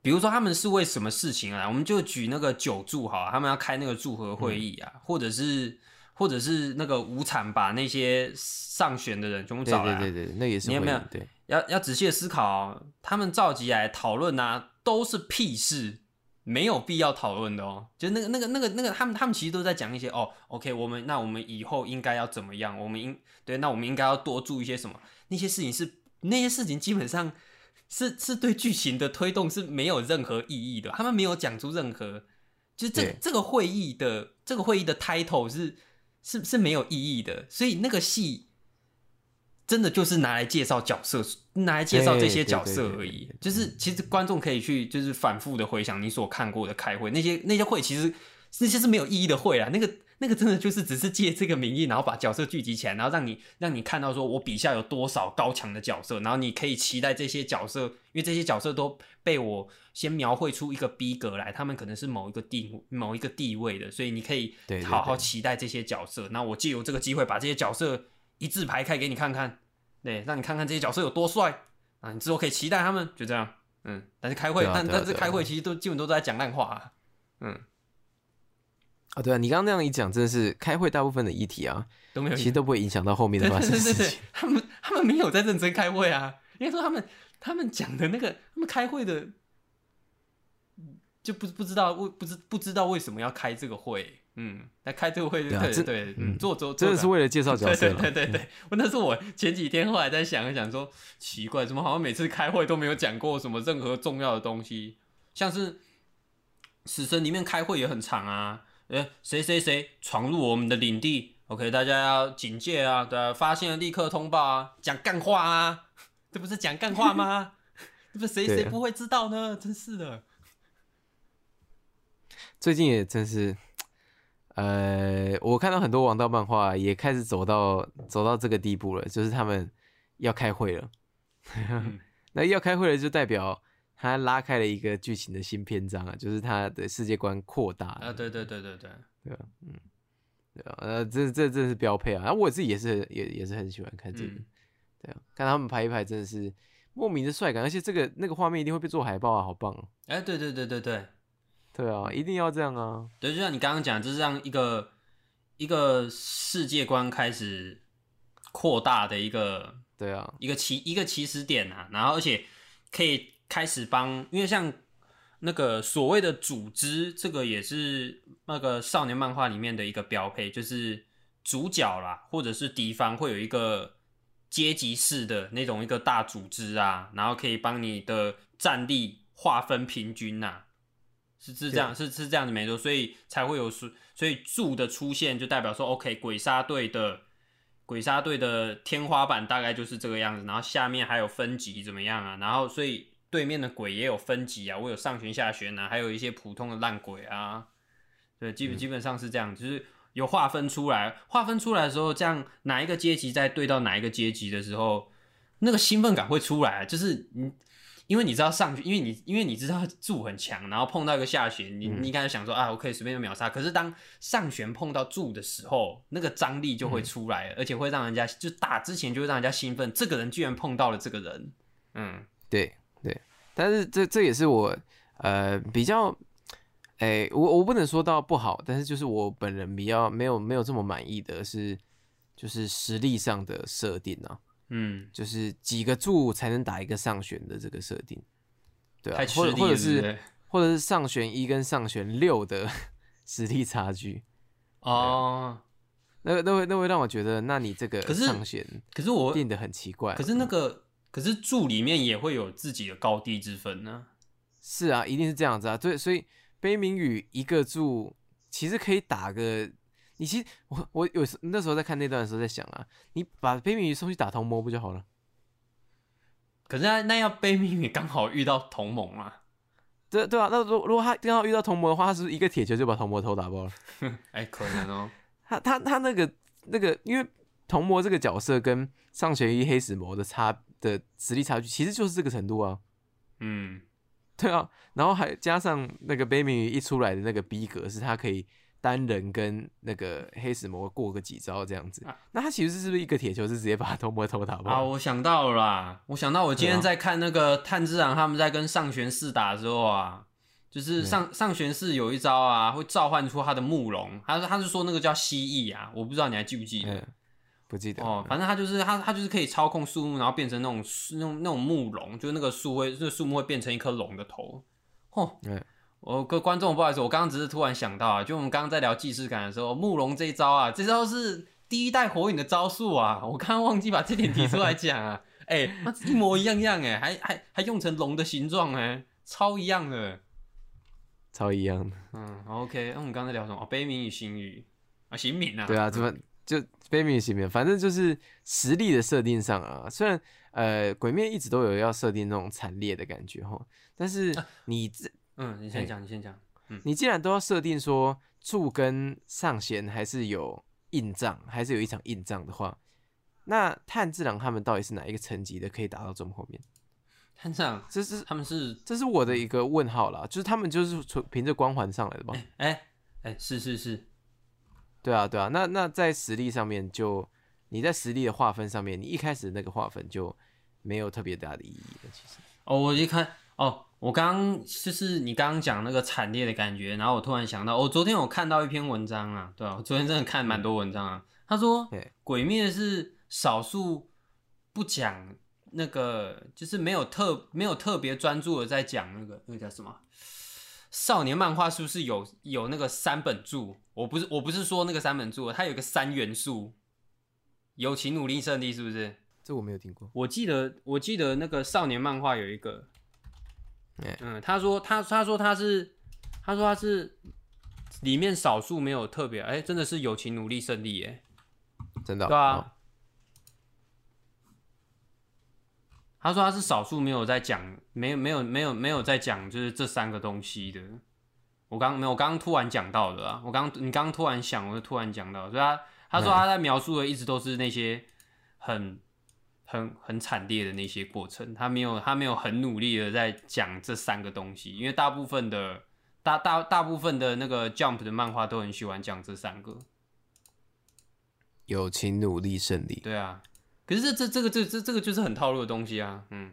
比如说他们是为什么事情啊？我们就举那个九柱哈，他们要开那个祝贺会议啊，或者是或者是那个无产把那些上选的人全部找来，对对对，那也是你有没有对？要要仔细的思考哦，他们召集来讨论啊，都是屁事。没有必要讨论的哦，就那个、那个、那个、那个，他们、他们其实都在讲一些哦，OK，我们那我们以后应该要怎么样？我们应对，那我们应该要多注意一些什么？那些事情是那些事情基本上是是对剧情的推动是没有任何意义的。他们没有讲出任何，就是这这个会议的这个会议的 title 是是是没有意义的，所以那个戏。真的就是拿来介绍角色，拿来介绍这些角色而已。就是其实观众可以去，就是反复的回想你所看过的开会，那些那些会其实那些是没有意义的会啊。那个那个真的就是只是借这个名义，然后把角色聚集起来，然后让你让你看到说我笔下有多少高强的角色，然后你可以期待这些角色，因为这些角色都被我先描绘出一个逼格来，他们可能是某一个地某一个地位的，所以你可以好好期待这些角色。那我借由这个机会把这些角色一字排开给你看看。对，让你看看这些角色有多帅啊！你之后可以期待他们，就这样。嗯，但是开会，但但是开会其实都基本都在讲烂话。嗯，啊，对啊，你刚刚那样一讲，真的是开会大部分的议题啊都没有，其实都不会影响到后面的发生事情。他们他们没有在认真开会啊，应该说他们他们讲的那个他们开会的，就不不知道为不知不知道为什么要开这个会。嗯，来开这个会，对对，嗯，做做真的是为了介绍角色，对对对。我那是我前几天后来在想一想，说奇怪，怎么好像每次开会都没有讲过什么任何重要的东西？像是死神里面开会也很长啊，呃，谁谁谁闯入我们的领地，OK，大家要警戒啊，对，发现了立刻通报啊，讲干话啊，(laughs) 这不是讲干话吗？(laughs) 这不谁谁不会知道呢？真是的，最近也真是。呃，我看到很多王道漫画也开始走到走到这个地步了，就是他们要开会了。(laughs) 那要开会了，就代表他拉开了一个剧情的新篇章啊，就是他的世界观扩大啊。对对对对对，对啊，嗯，对啊，呃，这这这是标配啊。然后我自己也是也也是很喜欢看这个，对啊，看他们拍一拍真的是莫名的帅感，而且这个那个画面一定会被做海报啊，好棒哦。哎，对对对对对。对啊，一定要这样啊！对，就像你刚刚讲，就是让一个一个世界观开始扩大的一个，对啊，一个起一个起始点啊。然后，而且可以开始帮，因为像那个所谓的组织，这个也是那个少年漫画里面的一个标配，就是主角啦，或者是敌方会有一个阶级式的那种一个大组织啊，然后可以帮你的战力划分平均呐。是是这样，是是这样子没错，所以才会有所所以柱的出现就代表说，OK，鬼杀队的鬼杀队的天花板大概就是这个样子，然后下面还有分级怎么样啊？然后所以对面的鬼也有分级啊，我有上旋下旋啊，还有一些普通的烂鬼啊，对，基本基本上是这样，就是有划分出来，划分出来的时候，这样哪一个阶级在对到哪一个阶级的时候，那个兴奋感会出来，就是你。因为你知道上去，因为你因为你知道柱很强，然后碰到一个下旋，你你刚才想说啊，我可以随便就秒杀。可是当上旋碰到柱的时候，那个张力就会出来，而且会让人家就打之前就会让人家兴奋。这个人居然碰到了这个人，嗯，对对。但是这这也是我呃比较，哎，我我不能说到不好，但是就是我本人比较没有没有这么满意的是，就是实力上的设定啊。嗯，就是几个柱才能打一个上旋的这个设定，对啊，或者或者是 (laughs) 或者是上旋一跟上旋六的 (laughs) 实力差距哦，那那会那会让我觉得，那你这个上旋可是我变得很奇怪，可是那个可是柱里面也会有自己的高低之分呢，是啊，一定是这样子啊，对，所以悲鸣雨一个柱其实可以打个。你其实我我有时那时候在看那段的时候在想啊，你把悲鸣鱼送去打同盟不就好了？可是那那要悲鸣鱼刚好遇到同盟啊，对对啊，那如如果他刚好遇到同盟的话，他是不是一个铁球就把同盟头打爆了？哎，可能哦。他他他那个那个，因为同魔这个角色跟上弦一黑死魔的差的实力差距，其实就是这个程度啊。嗯，对啊，然后还加上那个悲鸣鱼一出来的那个逼格，是他可以单人跟那个黑死魔过个几招这样子。啊那他其实是不是一个铁球是直接把他偷摸偷打啊，我想到了啦，我想到我今天在看那个炭治郎他们在跟上玄寺打的时候啊，就是对上上玄寺有一招啊，会召唤出他的木龙，他他是说那个叫蜥蜴啊，我不知道你还记不记得？嗯，不记得哦，反正他就是他，他就是可以操控树木，然后变成那种那种那种木龙，就是那个树会，那个树木会变成一颗龙的头。哦，嗯我各观众不好意思，我刚刚只是突然想到啊，就我们刚刚在聊既视感的时候，慕容这一招啊，这招是第一代火影的招数啊，我刚刚忘记把这点提出来讲啊，(laughs) 哎、那一模一样样哎，还还还用成龙的形状哎，超一样的。超一样的。嗯，OK，那我们刚才聊什么？哦，悲鸣与星宇啊，行敏啊，对啊，怎么就悲鸣行面，反正就是实力的设定上啊，虽然呃鬼灭一直都有要设定那种惨烈的感觉哈，但是你这嗯，你先讲，你先讲。嗯你既然都要设定说柱跟上弦还是有硬仗，还是有一场硬仗的话，那炭治郎他们到底是哪一个层级的可以打到这么后面？探长，这是他们是这是我的一个问号啦，就是他们就是从凭着光环上来的吧？哎哎，是是是，对啊，对啊，那那在实力上面就你在实力的划分上面，你一开始那个划分就没有特别大的意义了，其实。哦，我一看，哦，我刚刚就是你刚刚讲那个惨烈的感觉，然后我突然想到，我、昨天有看到一篇文章啊，对啊，我昨天真的看蛮多文章啊。他说，《鬼灭》是少数不讲那个，就是没有特没有特别专注的在讲那个那个叫什么少年漫画，是不是有有那个三本柱？我不是我不是说那个三本柱，它有个三元素，友情、努力、胜利，是不是？这我没有听过。我记得我记得那个少年漫画有一个，哎。嗯，他说他他说他是他说他是里面少数没有特别，哎、真的是友情、努力、胜利，哎，真的哦、对啊哦。他说他是少数没有在讲，没有没有没有没有在讲，就是这三个东西的。我刚没有，我刚刚突然讲到的啊，我刚你刚刚突然想，我就突然讲到，所以他他说他在描述的一直都是那些很很很惨烈的那些过程，他没有他没有很努力的在讲这三个东西，因为大部分的大大大部分的那个 Jump 的漫画都很喜欢讲这三个，友情、努力、胜利。对啊，可是这这这个这这这个就是很套路的东西啊，嗯，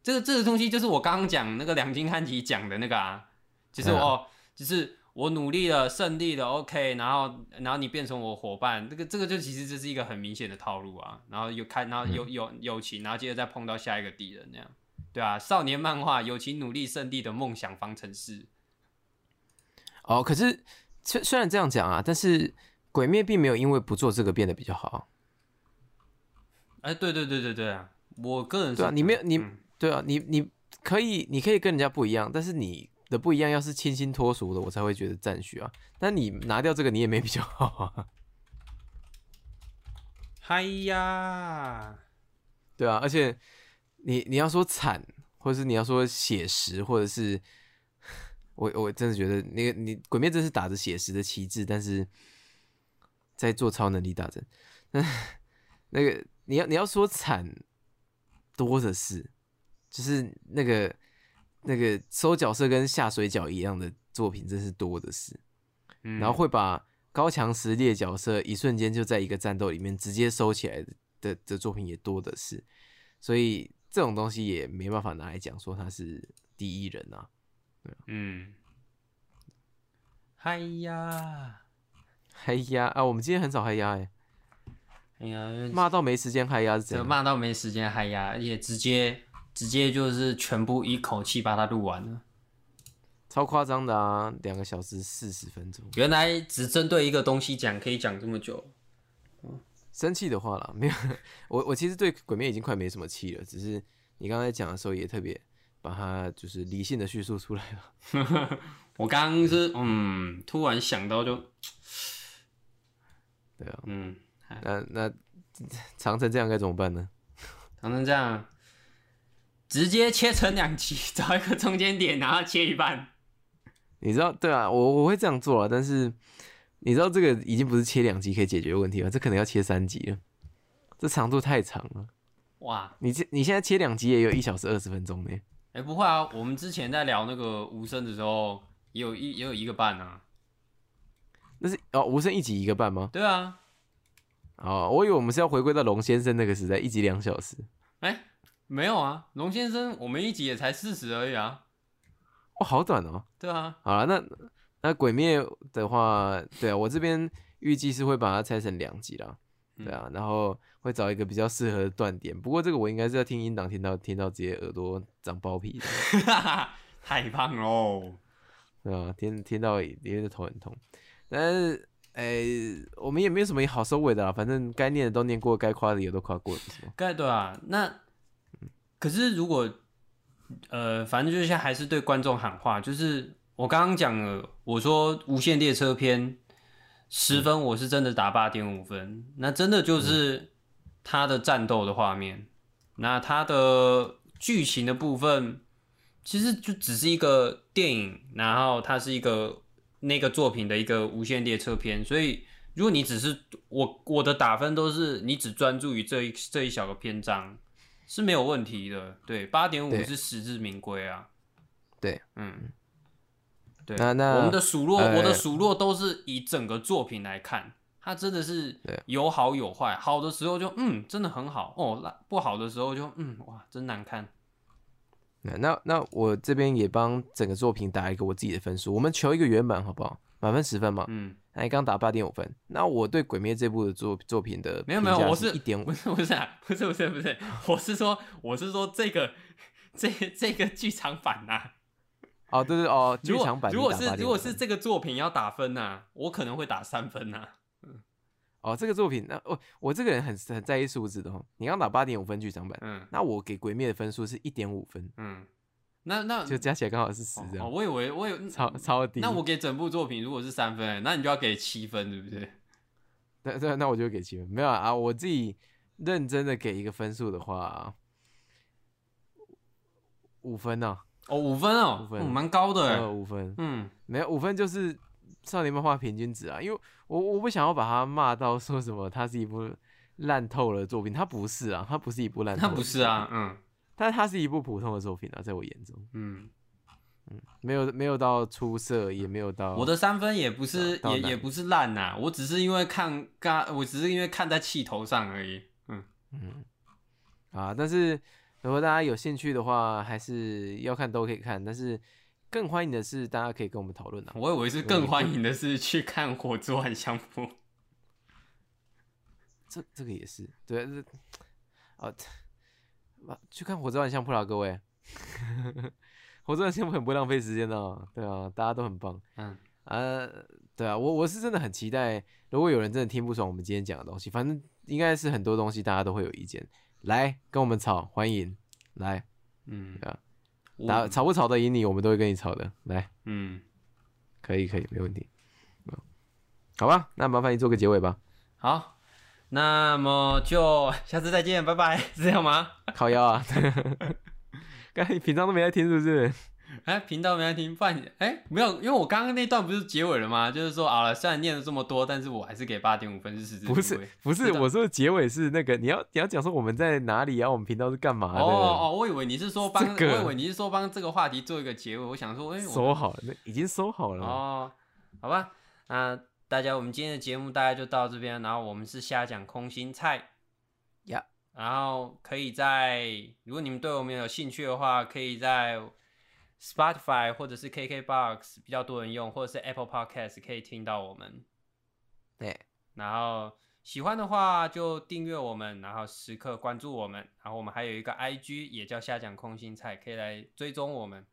这个这个东西就是我刚刚讲那个两金汉吉讲的那个啊，就是哦，就是我努力了，胜利了，OK，然后然后你变成我伙伴，这个这个就其实这是一个很明显的套路啊，然后有看，然后有有友情，然后接着再碰到下一个敌人那样，对啊，少年漫画友情、努力、胜利的梦想方程式，哦，可是虽虽然这样讲啊，但是鬼灭并没有因为不做这个变得比较好。哎，对对对对对啊，我个人是对啊，你没有你、嗯。对啊，你你可以你可以跟人家不一样，但是你的不一样要是清新脱俗的，我才会觉得赞许啊。那你拿掉这个，你也没比较好啊。嗨呀，对啊，而且你你要说惨，或者是你要说写实，或者是我我真的觉得那个你鬼灭真是打着写实的旗帜，但是在做超能力大战。那那个你要你要说惨多的是，就是那个那个收角色跟下水饺一样的作品，真是多的是。嗯然后会把高强实力的角色一瞬间就在一个战斗里面直接收起来的的的作品也多的是，所以这种东西也没办法拿来讲说他是第一人啊。嗯，嗨呀。嗨呀啊，我们今天很少嗨呀哎、哎呀，骂到没时间嗨呀是怎样？骂到没时间嗨呀，而且直接直接就是全部一口气把它录完了。超夸张的啊，两个小时四十分钟。原来只针对一个东西讲，可以讲这么久。生气的话啦，(laughs) 没有，我我其实对鬼灭已经快没什么气了，只是你刚才讲的时候也特别把它就是理性的叙述出来了。(laughs) 我刚刚是嗯，突然想到就对啊，嗯，那那长成这样该怎么办呢？长成这样，直接切成两集，找一个中间点，然后切一半。你知道，对啊，我我会这样做啊，但是你知道这个已经不是切两集可以解决问题了，这可能要切三集了，这长度太长了。哇，你这你现在切两集也有一小时二十分钟呢，哎、不会啊，我们之前在聊那个无声的时候，也有一也有一个半啊。那是哦，无声一集一个半吗？对啊，哦，我以为我们是要回归到龙先生那个时代，一集两小时。哎、没有啊，龙先生，我们一集也才四十而已啊。哇，好短哦。对啊，好了，那那鬼灭的话，对啊，我这边预计是会把它拆成两集啦，对啊，然后会找一个比较适合的断点。不过这个我应该是要听音档听到听到直接耳朵长包皮的，(laughs) 太棒喽！对啊，听听到也也是头很痛。但是，哎、我们也没有什么好收尾的啦，反正该念的都念过，该夸的也都夸过了，不是吗？该对啊，那可是如果呃，反正就是现在还是对观众喊话，就是我刚刚讲了，我说《无限列车篇》十分，我是真的打八点五分，那真的就是它的战斗的画面，那它的剧情的部分，其实就只是一个电影，然后它是一个那个作品的一个无限列车篇，所以如果你只是我我的打分都是你只专注于这一这一小个篇章是没有问题的，对，八点五是实至名归啊，对，嗯，对，那那我们的数落，呃我的数落都是以整个作品来看，它真的是有好有坏，好的时候就嗯真的很好哦，那不好的时候就嗯哇真难看，那那那我这边也帮整个作品打一个我自己的分数，我们求一个圆满好不好？满分十分嘛，嗯，那你刚打八点五分，那我对《鬼灭》这部的作作品的没有没有，我是一点五不，是不是啊，不是不是不是，我是说我是说这个这这个剧场版呐、哦，对对哦，剧场版如果你打8.5是如果是分这个作品要打分呐、我可能会打三分呐、哦，这个作品，那我我这个人很很在意数字的哦。你刚打八点五分剧场版，嗯那我给《鬼灭》的分数是一点五分，嗯，那那就加起来刚好是十这哦，样，我以为我有超超低。那我给整部作品如果是三分，那你就要给七分，对不对？(laughs) 对对，那我就会给七分。没有啊啊，我自己认真的给一个分数的话，五分呢、哦，五分哦，五分哦蛮高的。五分，嗯，没有五分就是少年漫画平均值啊，因为我我不想要把它骂到说什么它是一部烂透了的作品，它不是啊，它不是一部烂透那了，不是啊，，嗯但它是一部普通的作品啊，在我眼中，嗯，没有没有到出色，也没有到我的三分也不是也也不是烂呐，我只是因为看刚，我只是因为看在气头上而已。嗯嗯，啊，但是如果大家有兴趣的话，还是要看都可以看，但是更欢迎的是大家可以跟我们讨论啊。我以为是更欢迎的是去看《火之万相扑》。这这个也是对，啊去看《火之万相扑》啦，各位，(laughs)《火之万相扑》很不浪费时间的、哦，对啊，大家都很棒，嗯，呃，对啊，我我是真的很期待，如果有人真的听不爽我们今天讲的东西，反正应该是很多东西大家都会有意见，来跟我们吵，欢迎来嗯对啊，打吵不吵得赢你，我们都会跟你吵的，来，嗯，可以可以，没问题，嗯好吧，那麻烦你做个结尾吧，好，那么就下次再见，拜拜，(laughs) 是这样吗？靠腰啊，(laughs) 刚才你平常都没在听是不是？哎，频道没在听，不然哎没有，因为我刚刚那段不是结尾了吗？就是说好了，虽然念了这么多，但是我还是给八点五分是实至名归不是不是，我说的结尾是那个你要你要讲说我们在哪里啊，我们频道是干嘛的？哦哦，我以为你是说帮，這個我以为你是说帮这个话题做一个结尾。我想说，哎、我收好了，那已经收好了。哦，好吧，那大家我们今天的节目大概就到这边，然后我们是瞎讲空心菜呀然后可以在如果你们对我们有兴趣的话，可以在 Spotify 或者是 KKBox 比较多人用，或者是 Apple Podcast 可以听到我们。对，然后喜欢的话就订阅我们，然后时刻关注我们。然后我们还有一个 IG 也叫瞎讲空心菜，可以来追踪我们。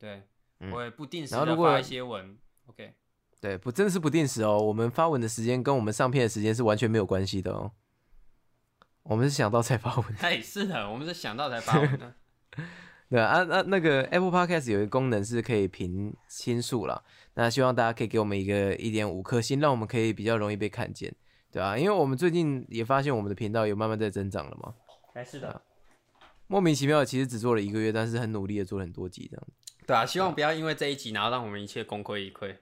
对，嗯我也不定时的发一些文。OK，对，不真的是不定时哦。我们发文的时间跟我们上片的时间是完全没有关系的哦。我们是想到才发文，哎，是的，我们是想到才发文的。(laughs) 对啊啊，那个 Apple Podcast 有一个功能是可以评星数啦，那希望大家可以给我们一个一点五颗星，让我们可以比较容易被看见，对啊，因为我们最近也发现我们的频道有慢慢在增长了嘛，哎，是的，莫名其妙的其实只做了一个月，但是很努力的做了很多集这样。对啊，希望不要因为这一集，然后让我们一切功亏一篑。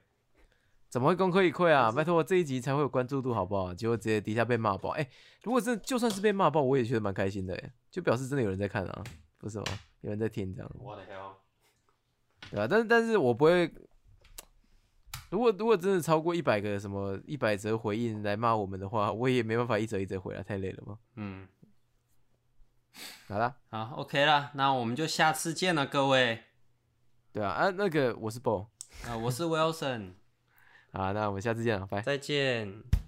怎么会功亏一篑啊？拜托，这一集才会有关注度，好不好？结果直接底下被骂爆。哎、如果真的就算是被骂爆，我也觉得蛮开心的，哎，就表示真的有人在看啊。不是吗？有人在听这样，我的 hell！对吧、但是但是我不会，(tsk) 如果如果真的超过一百个什么一百则回应来骂我们的话，我也没办法一则一则回啊，太累了嘛。嗯，好啦，好，OK 了，那我们就下次见了，各位。对啊，啊，那个我是 BO，啊、我是 Wilson，好，那我们下次见了，拜。再见。